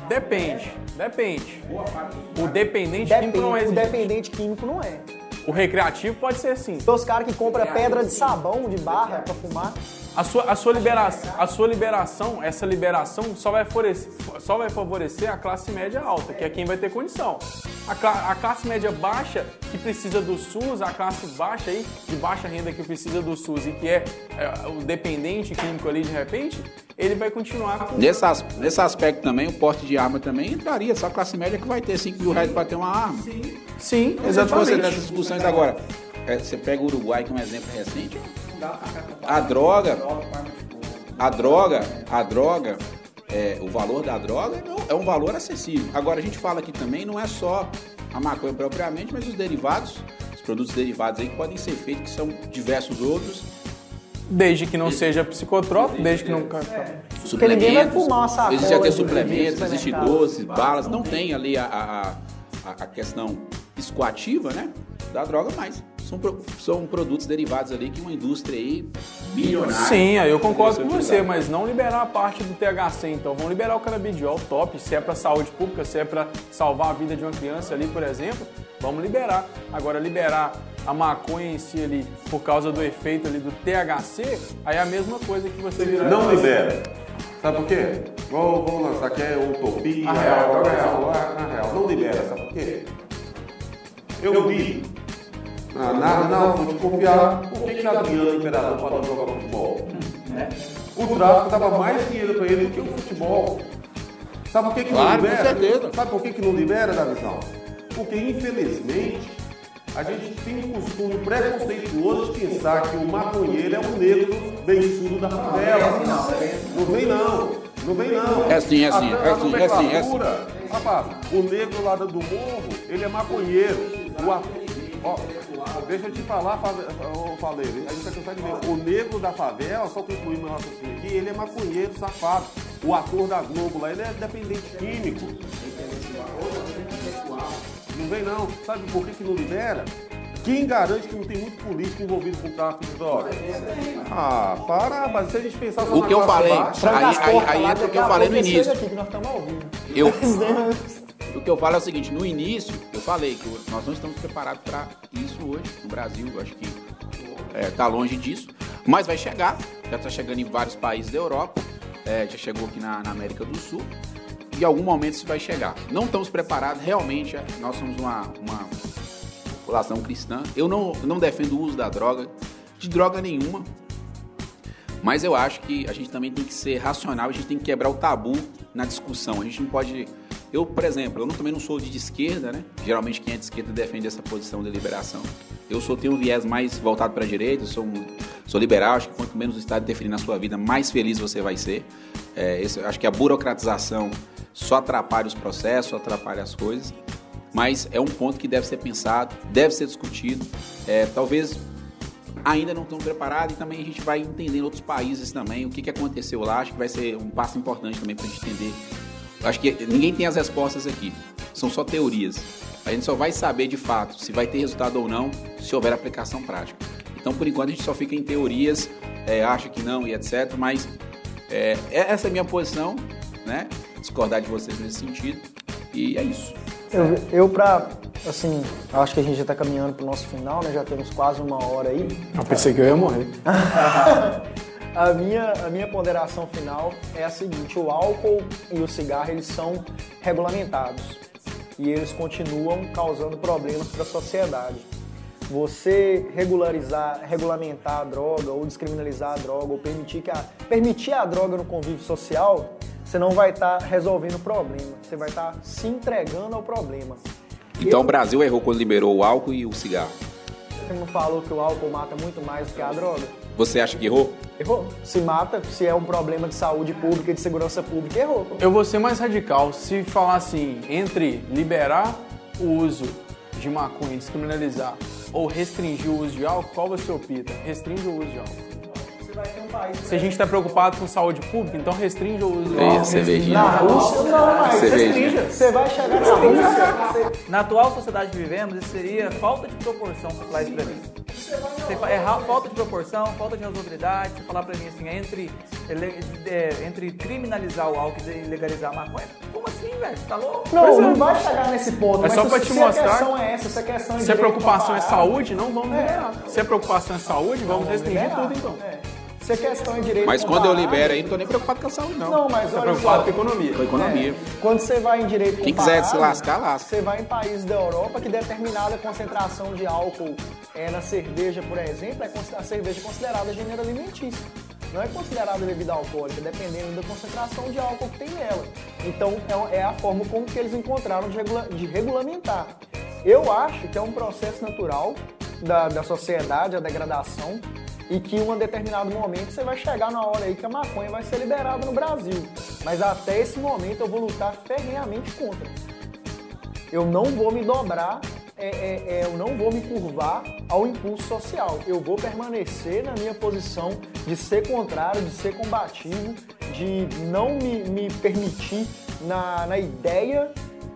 Depende, depende. O dependente Depende, químico não é o exigente. dependente químico não é. O recreativo pode ser sim. Tem os caras que compram pedra de sabão de barra pra fumar. A sua, a, sua liberação, a sua liberação, essa liberação só vai, favorecer, só vai favorecer a classe média alta, que é quem vai ter condição. A, a classe média baixa, que precisa do SUS, a classe baixa aí, de baixa renda que precisa do SUS e que é, é, o dependente químico ali de repente, ele vai continuar com. Nesse, as- nesse aspecto também, o porte de arma também entraria. Só a classe média que vai ter 5 mil reais para ter uma arma. Sim, você exatamente. nessas discussões agora, é, você pega o Uruguai, que é um exemplo recente, a droga, a droga, a droga, é, o valor da droga não- é um valor acessível. Agora, a gente fala aqui também, não é só a maconha propriamente, mas os derivados, os produtos derivados aí que podem ser feitos, que são diversos outros, Desde que não seja psicotrópico, desde que não. Porque ninguém vai fumar uma sacola Existe até de suplementos, existe doces, balas, não tem ali a, a, a, a questão psicoativa, né? Da droga, mas são, são produtos derivados ali que uma indústria aí bilionária. Sim, aí eu concordo com você, mas não liberar a parte do THC, então. Vamos liberar o canabidiol, top. Se é para saúde pública, se é para salvar a vida de uma criança ali, por exemplo, vamos liberar. Agora, liberar a maconha em si ali, por causa do efeito ali do THC, aí é a mesma coisa que você virar... Não libera. Sabe por quê? Vou, vou lançar aqui, é utopia, A real, a real. real, na real. Não libera, sabe por quê? Eu vi. Ah, nada, não, vou te confiar. Por que, que Adriano Imperador parou de jogar futebol? O tráfico dava mais dinheiro para ele do que o futebol. Sabe por que, que Claro, não com libera? certeza. Sabe por que, que não libera, Davizão? Porque, infelizmente, a gente tem um costume preconceituoso de pensar que o maconheiro é um negro bençudo da favela. Não vem não, não vem não. É sim, é sim, é sim, é sim, é nomenclatura, Rapaz, o negro lá do morro, ele é maconheiro. O ó, deixa eu te falar, ô, Faleiro, a gente tá cansado de ver. O negro da favela, só concluir meu raciocínio aqui, ele é maconheiro, safado. O ator da Globo lá, ele é dependente químico. Não vem não. Sabe por que, que não libera? Quem garante que não tem muito político envolvido com tráfico de drogas? Ah, para, mas se a gente pensar só O na que eu falei, Aí- aí- aí entra o que eu falei no pouco é início. vocês aqui que nós estamos ao vivo. Eu. o que eu falo é o seguinte, no início, eu falei que nós não estamos preparados para isso hoje no Brasil, eu acho que está longe disso, mas vai chegar, já está chegando em vários países da Europa, é, já chegou aqui na, na América do Sul, em algum momento isso vai chegar. Não estamos preparados, realmente, é, nós somos uma, uma população cristã, eu não, não defendo o uso da droga, de droga nenhuma, mas eu acho que a gente também tem que ser racional, a gente tem que quebrar o tabu na discussão. A gente não pode. Eu, por exemplo, eu também não sou de esquerda, né? Geralmente quem é de esquerda defende essa posição de liberação. Eu sou, tenho um viés mais voltado para a direita, sou, um- sou liberal, acho que quanto menos o Estado definir na sua vida, mais feliz você vai ser. É, esse- acho que a burocratização só atrapalha os processos, só atrapalha as coisas. Mas é um ponto que deve ser pensado, deve ser discutido. É, talvez ainda não estão preparados e também a gente vai entender em outros países também o que, que aconteceu lá. Acho que vai ser um passo importante também para a gente entender. Acho que ninguém tem as respostas aqui, são só teorias. A gente só vai saber de fato se vai ter resultado ou não se houver aplicação prática. Então, por enquanto, a gente só fica em teorias, é, acha que não e etc. Mas é, essa é a minha posição, né? Discordar de vocês nesse sentido. E é isso. Eu, eu pra, assim, acho que a gente já tá caminhando pro nosso final, né? Já temos quase uma hora aí. Eu pensei que eu ia morrer. A minha, a minha ponderação final é a seguinte: o álcool e o cigarro eles são regulamentados e eles continuam causando problemas para a sociedade. Você regularizar, regulamentar a droga ou descriminalizar a droga ou permitir que a, permitir a droga no convívio social, você não vai estar resolvendo o problema. Você vai estar se entregando ao problema. Então, o Brasil errou quando liberou o álcool e o cigarro. Você não falou que o álcool mata muito mais do que a droga? Você acha que errou? Errou. Se mata, se é um problema de saúde pública e de segurança pública, errou. Eu vou ser mais radical. Se falar assim, entre liberar o uso de maconha e descriminalizar ou restringir o uso de álcool, qual você opta? Restringe o uso de álcool. Se a gente está preocupado com saúde pública, então restringe o uso de álcool. cervejinha. Na Rússia, não, mas Cerveja. restrinja. Você vai chegar na Rússia, Na atual sociedade que vivemos, isso seria falta de proporção, falar isso pra mim. Você fa- errar falta de proporção, falta de razoabilidade, você falar pra mim assim, entre, ele- é, entre criminalizar o álcool e legalizar a maconha. Como assim, velho? Você tá louco? Não, Pois é. não vai chegar nesse ponto. É mas só se, pra te se mostrar a questão é essa, se a questão é Se a preocupação é saúde, não vamos liberar. Se a preocupação é saúde, vamos vamos restringir liberar. tudo então. É. Se a questão é direito Mas quando eu libero aí, não tô nem preocupado com a saúde, não. Não, mas olha preocupado só. com a economia. Com a economia. É, quando você vai em direito Quem quiser se lascar, lasca. Você vai em países da Europa que determinada concentração de álcool é, na cerveja, por exemplo, é a cerveja é considerada gênero alimentício. Não é considerada bebida alcoólica, dependendo da concentração de álcool que tem nela. Então, é, é a forma como que eles encontraram de, regula- de regulamentar. Eu acho que é um processo natural da, da sociedade, a degradação, e que em um determinado momento você vai chegar na hora aí que a maconha vai ser liberada no Brasil. Mas até esse momento eu vou lutar ferrenhamente contra. Eu não vou me dobrar, é, é, é, eu não vou me curvar ao impulso social. Eu vou permanecer na minha posição de ser contrário, de ser combativo, de não me, me permitir na, na ideia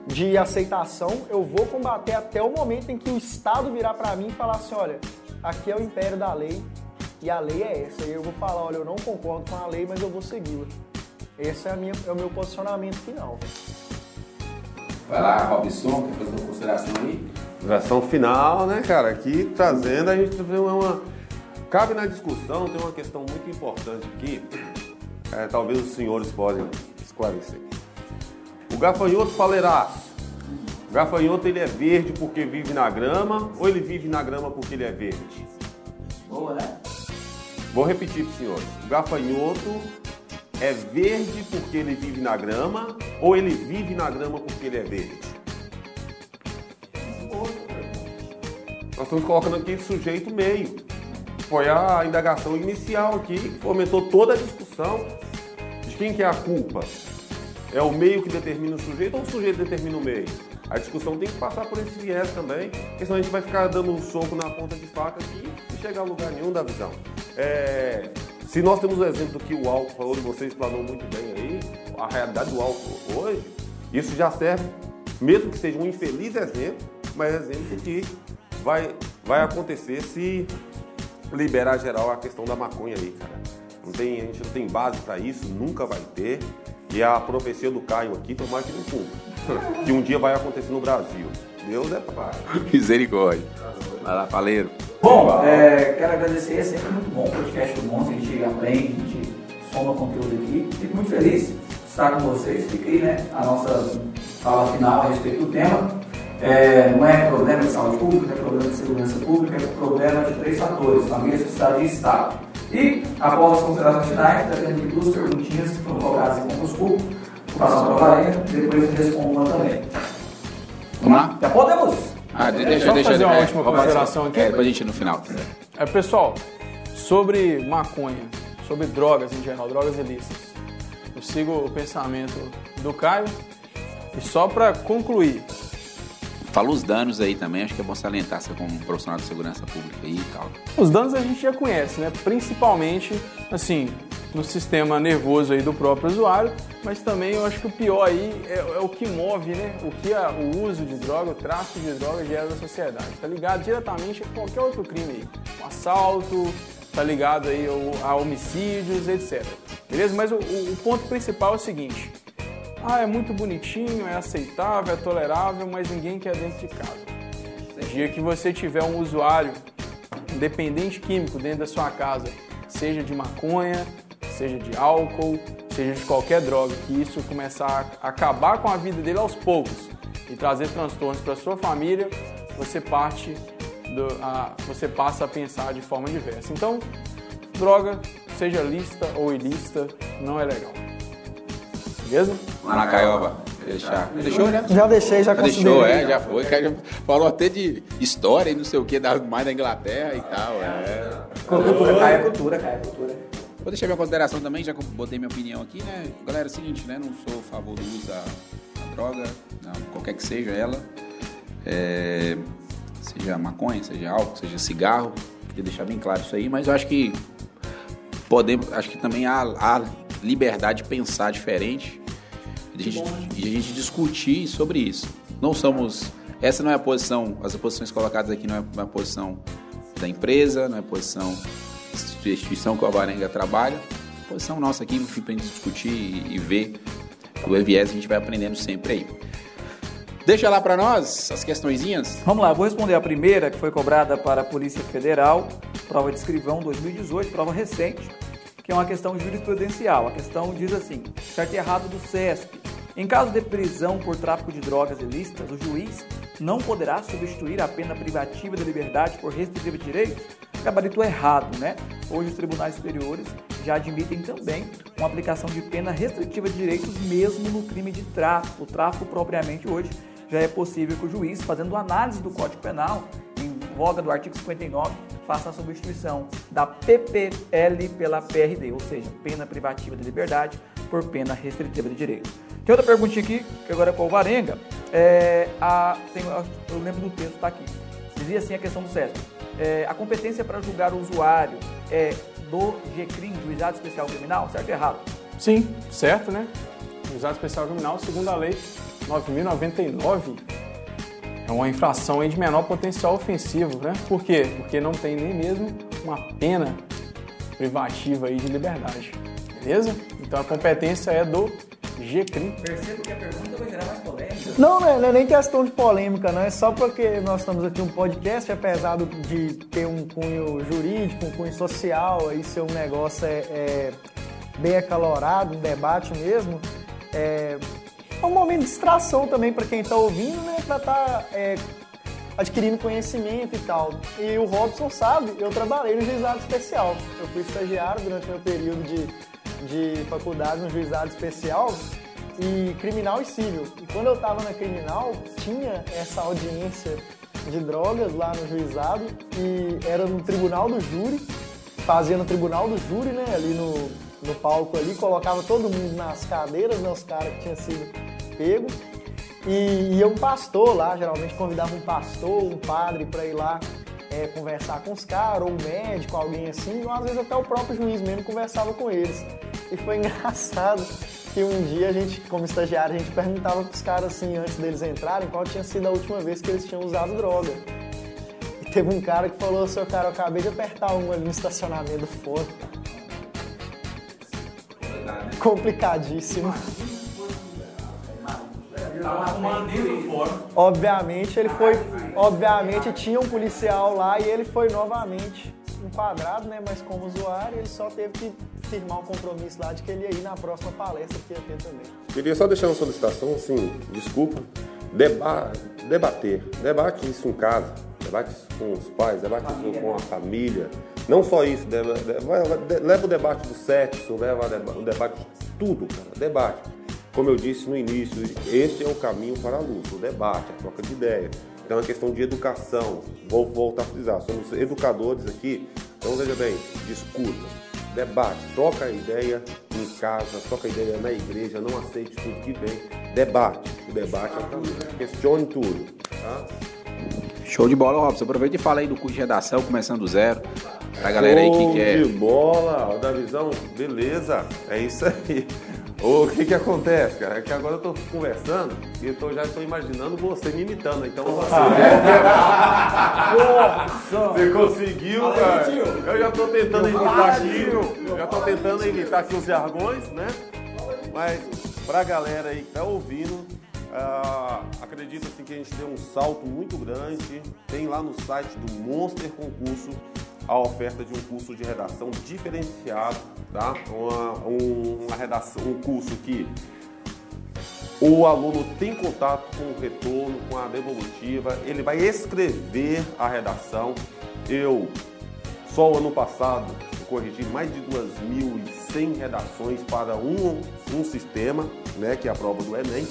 de aceitação. Eu vou combater até o momento em que o Estado virar para mim e falar assim: olha, aqui é o império da lei e a lei é essa. E eu vou falar: olha, eu não concordo com a lei, mas eu vou segui-la. Esse é, a minha, é o meu posicionamento final. Vai lá, Robson, quer fazer uma consideração aí? Versão final, né, cara? Aqui trazendo, a gente tem uma. Cabe na discussão, tem uma questão muito importante aqui. é, talvez os senhores podem esclarecer. O gafanhoto faleiraço. O gafanhoto ele é verde porque vive na grama ou ele vive na grama porque ele é verde? Boa, né? Vou repetir para os senhores. O gafanhoto é verde porque ele vive na grama ou ele vive na grama porque ele é verde? Nós estamos colocando aqui sujeito meio. Foi a indagação inicial aqui que fomentou toda a discussão de quem que é a culpa. É o meio que determina o sujeito ou o sujeito determina o meio? A discussão tem que passar por esse viés também, porque senão a gente vai ficar dando um soco na ponta de faca aqui e chegar a lugar nenhum da visão. É, se nós temos o exemplo do que o álcool falou, e você explanou muito bem aí, a realidade do álcool hoje, isso já serve, mesmo que seja um infeliz exemplo, mas exemplo que vai, vai acontecer se liberar geral a questão da maconha aí, cara. Não tem, a gente não tem base para isso, nunca vai ter. E a profecia do Caio aqui, tomara que não cumpra. Que um dia vai acontecer no Brasil. Deus é pai. Misericórdia. Vai lá, faleiro. Bom, é, quero agradecer, é sempre muito bom o podcast do Monstro, a gente aprende, a gente soma conteúdo aqui. Fico muito feliz de estar com vocês. Fica aí, né, a nossa fala final a respeito do tema. É, não é problema de saúde pública, não é problema de segurança pública, é problema de três fatores, família, sociedade e Estado. E, após as considerações finais, pretendo que duas perguntinhas que foram colocadas em concurso público, vou passar para a Valenha, depois respondo uma também. Vamos lá? Já podemos? Ah, Vamos deixa, deixa. fazer uma é, última consideração aqui? É, depois a gente no final. É, pessoal, sobre maconha, sobre drogas em geral, drogas ilícitas, eu sigo o pensamento do Caio e só para concluir, Fala os danos aí também, acho que é bom salientar você como profissional de segurança pública aí e tal. os danos a gente já conhece, né? Principalmente, assim, no sistema nervoso aí do próprio usuário, mas também eu acho que o pior aí é, é o que move, né? O que a- o uso de droga, o tráfico de droga gera na sociedade. Tá ligado diretamente a qualquer outro crime aí. Um assalto, tá ligado aí a homicídios, etc. Beleza? Mas o- o ponto principal é o seguinte. Ah, é muito bonitinho, é aceitável, é tolerável, mas ninguém quer dentro de casa. No dia que você tiver um usuário dependente químico dentro da sua casa, seja de maconha, seja de álcool, seja de qualquer droga, que isso começar a acabar com a vida dele aos poucos e trazer transtornos para sua família, você parte do, a, você passa a pensar de forma diversa. Então, droga, seja lícita ou ilícita, não é legal. Beleza? Lá na Caioba. Deixar. Deixou, né? Já deixei, já Já deixou, é, já foi. Cara já falou até de história e não sei o que, da, mais da Inglaterra e tal. É. Cultura, cai a cultura, cai a cultura. Vou deixar minha consideração também, já que eu botei minha opinião aqui, né? Galera, é o seguinte, né? Não sou a favor do uso da, da droga, não, qualquer que seja ela. É, seja maconha, seja álcool, seja cigarro. Queria deixar bem claro isso aí, mas eu acho que podemos, acho que também há, há liberdade de pensar diferente e a, gente, e a gente discutir sobre isso. Não somos. Essa não é a posição, as posições colocadas aqui não é uma posição da empresa, não é posição da instituição que o Alvarenga trabalha. É posição nossa aqui, enfim, pra gente discutir e, e ver o viés a gente vai aprendendo sempre aí. Deixa lá para nós as questõezinhas. Vamos lá, vou responder a primeira, que foi cobrada para a Polícia Federal, prova de escrivão 2018, prova recente. que é uma questão jurisprudencial. A questão diz assim: certo e errado do CESP. Em caso de prisão por tráfico de drogas ilícitas, o juiz não poderá substituir a pena privativa de liberdade por restritiva de direitos? Gabarito errado, né? Hoje os tribunais superiores já admitem também uma aplicação de pena restritiva de direitos mesmo no crime de tráfico. O tráfico propriamente hoje já é possível que o juiz, fazendo análise do Código Penal, em voga do artigo 59, faça a substituição da PPL pela PRD, ou seja, pena privativa de liberdade por pena restritiva de direitos. Tem outra perguntinha aqui, que agora é para o Varenga. É, a, tem, eu lembro do texto, está aqui. Dizia assim a questão do CESP. É, a competência para julgar o usuário é do GCRIM, Juizado Especial Criminal, certo ou errado? Sim, certo, né? Juizado Especial Criminal, segundo a lei 9.099, é uma infração de menor potencial ofensivo, né? Por quê? Porque não tem nem mesmo uma pena privativa aí de liberdade, beleza? Então a competência é do GCRIM. Percebo que a pergunta vai gerar mais polêmica. Não, não é, não é nem questão de polêmica, não. É só porque nós estamos aqui um podcast, apesar do- de ter um cunho jurídico, um cunho social, aí ser um negócio é, é bem acalorado, um debate mesmo. É, é um momento de distração também para quem está ouvindo, né? Para estar adquirindo conhecimento e tal. E o Robson sabe, eu trabalhei no juizado especial. Eu fui estagiário durante meu período de, de faculdade no juizado especial e criminal e civil. E quando eu estava na criminal, tinha essa audiência de drogas lá no juizado e era no tribunal do júri, fazia no tribunal do júri, né, ali no, no palco ali, colocava todo mundo nas cadeiras, né, os caras que tinham sido pego. E ia um pastor lá, geralmente convidava um pastor, um padre para ir lá é, conversar com os caras, ou um médico, alguém assim, ou às vezes até o próprio juiz mesmo conversava com eles. E foi engraçado que um dia a gente, como estagiário, a gente perguntava pros caras assim, antes deles entrarem, qual tinha sido a última vez que eles tinham usado droga. E teve um cara que falou, seu cara, eu acabei de apertar um ali no estacionamento fora. Complicadíssimo. Obviamente ele foi, obviamente tinha um policial lá e ele foi novamente enquadrado, né? Mas como usuário ele só teve que firmar um compromisso lá de que ele ia ir na próxima palestra que ia ter também. Queria só deixar uma solicitação, assim, desculpa, deba debater, debate isso em casa, debate isso com os pais, debate isso com a família. Não só isso, deba- leva, leva o debate do sexo, leva deba- o debate de tudo, cara, debate. Como eu disse no início, este é o caminho para a luz, o debate, a troca de ideia. Então é uma questão de educação. Vou voltar a frisar, somos educadores aqui, então veja bem, discuta, debate, troca a ideia em casa, troca a ideia na igreja, não aceite tudo que vem, debate. O debate é o caminho. Questione tudo. Tá? Show de bola, Robson. Aproveita e fala aí do curso de redação, começando do zero. Pra galera aí que Show quer. de bola, ó, Davizão, beleza, é isso aí. O que que acontece, cara? É que agora eu tô conversando e eu tô, já estou imaginando você me imitando. Então você. você conseguiu, cara? Eu já tô tentando imitar aqui. Eu já tô tentando imitar aqui os jargões, né? Mas pra galera aí que tá ouvindo, ah, acredito assim, que a gente deu um salto muito grande. Tem lá no site do Monster Concurso a oferta de um curso de redação diferenciado, tá? Uma, um, uma redação, um curso que o aluno tem contato com o retorno, com a devolutiva, ele vai escrever a redação. Eu, só o ano passado, corrigi mais de 2.100 redações para um, um sistema, né, que é a prova do Enem.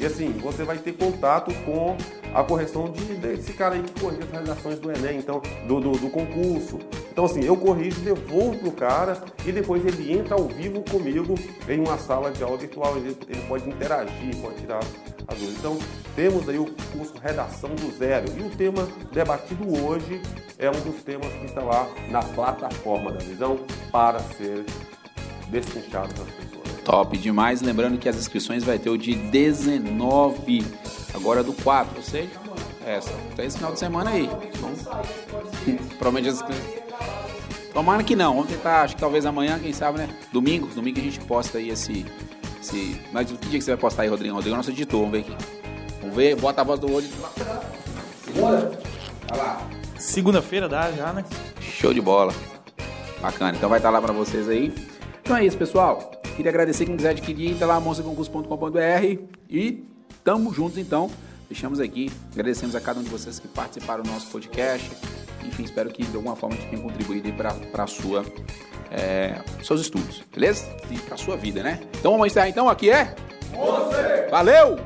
E assim, você vai ter contato com a correção de, desse cara aí que corrige as redações do Enem, então, do, do, do concurso. Então assim, eu corrijo, devolvo pro cara e depois ele entra ao vivo comigo em uma sala de aula virtual. Ele, ele pode interagir, pode tirar as dúvidas. Então, temos aí o curso Redação do Zero. E o tema debatido hoje é um dos temas que está lá na plataforma da visão para ser destrinchado para as pessoas. Top demais. Lembrando que as inscrições vai ter o de 19, agora do 4, ou seja, essa. Então esse final de semana aí. Vamos... Provavelmente as inscrições. Tomara que não. Vamos tentar, acho que talvez amanhã, quem sabe, né? Domingo, domingo a gente posta aí esse. esse... Mas que dia que você vai postar aí, Rodrigo? Rodrigo é nosso editor, vamos ver aqui. Vamos ver, bota a voz do olho. Segunda-feira dá já, né? Show de bola. Bacana, então vai estar lá para vocês aí. Então é isso, pessoal. Queria agradecer quem quiser adquirir, entra lá monsterconcurso.com.br e tamo juntos então. Deixamos aqui, agradecemos a cada um de vocês que participaram do nosso podcast. Enfim, espero que de alguma forma a gente tenha contribuído para sua é, seus estudos, beleza? E para sua vida, né? Então vamos encerrar então, aqui é? Você! Valeu!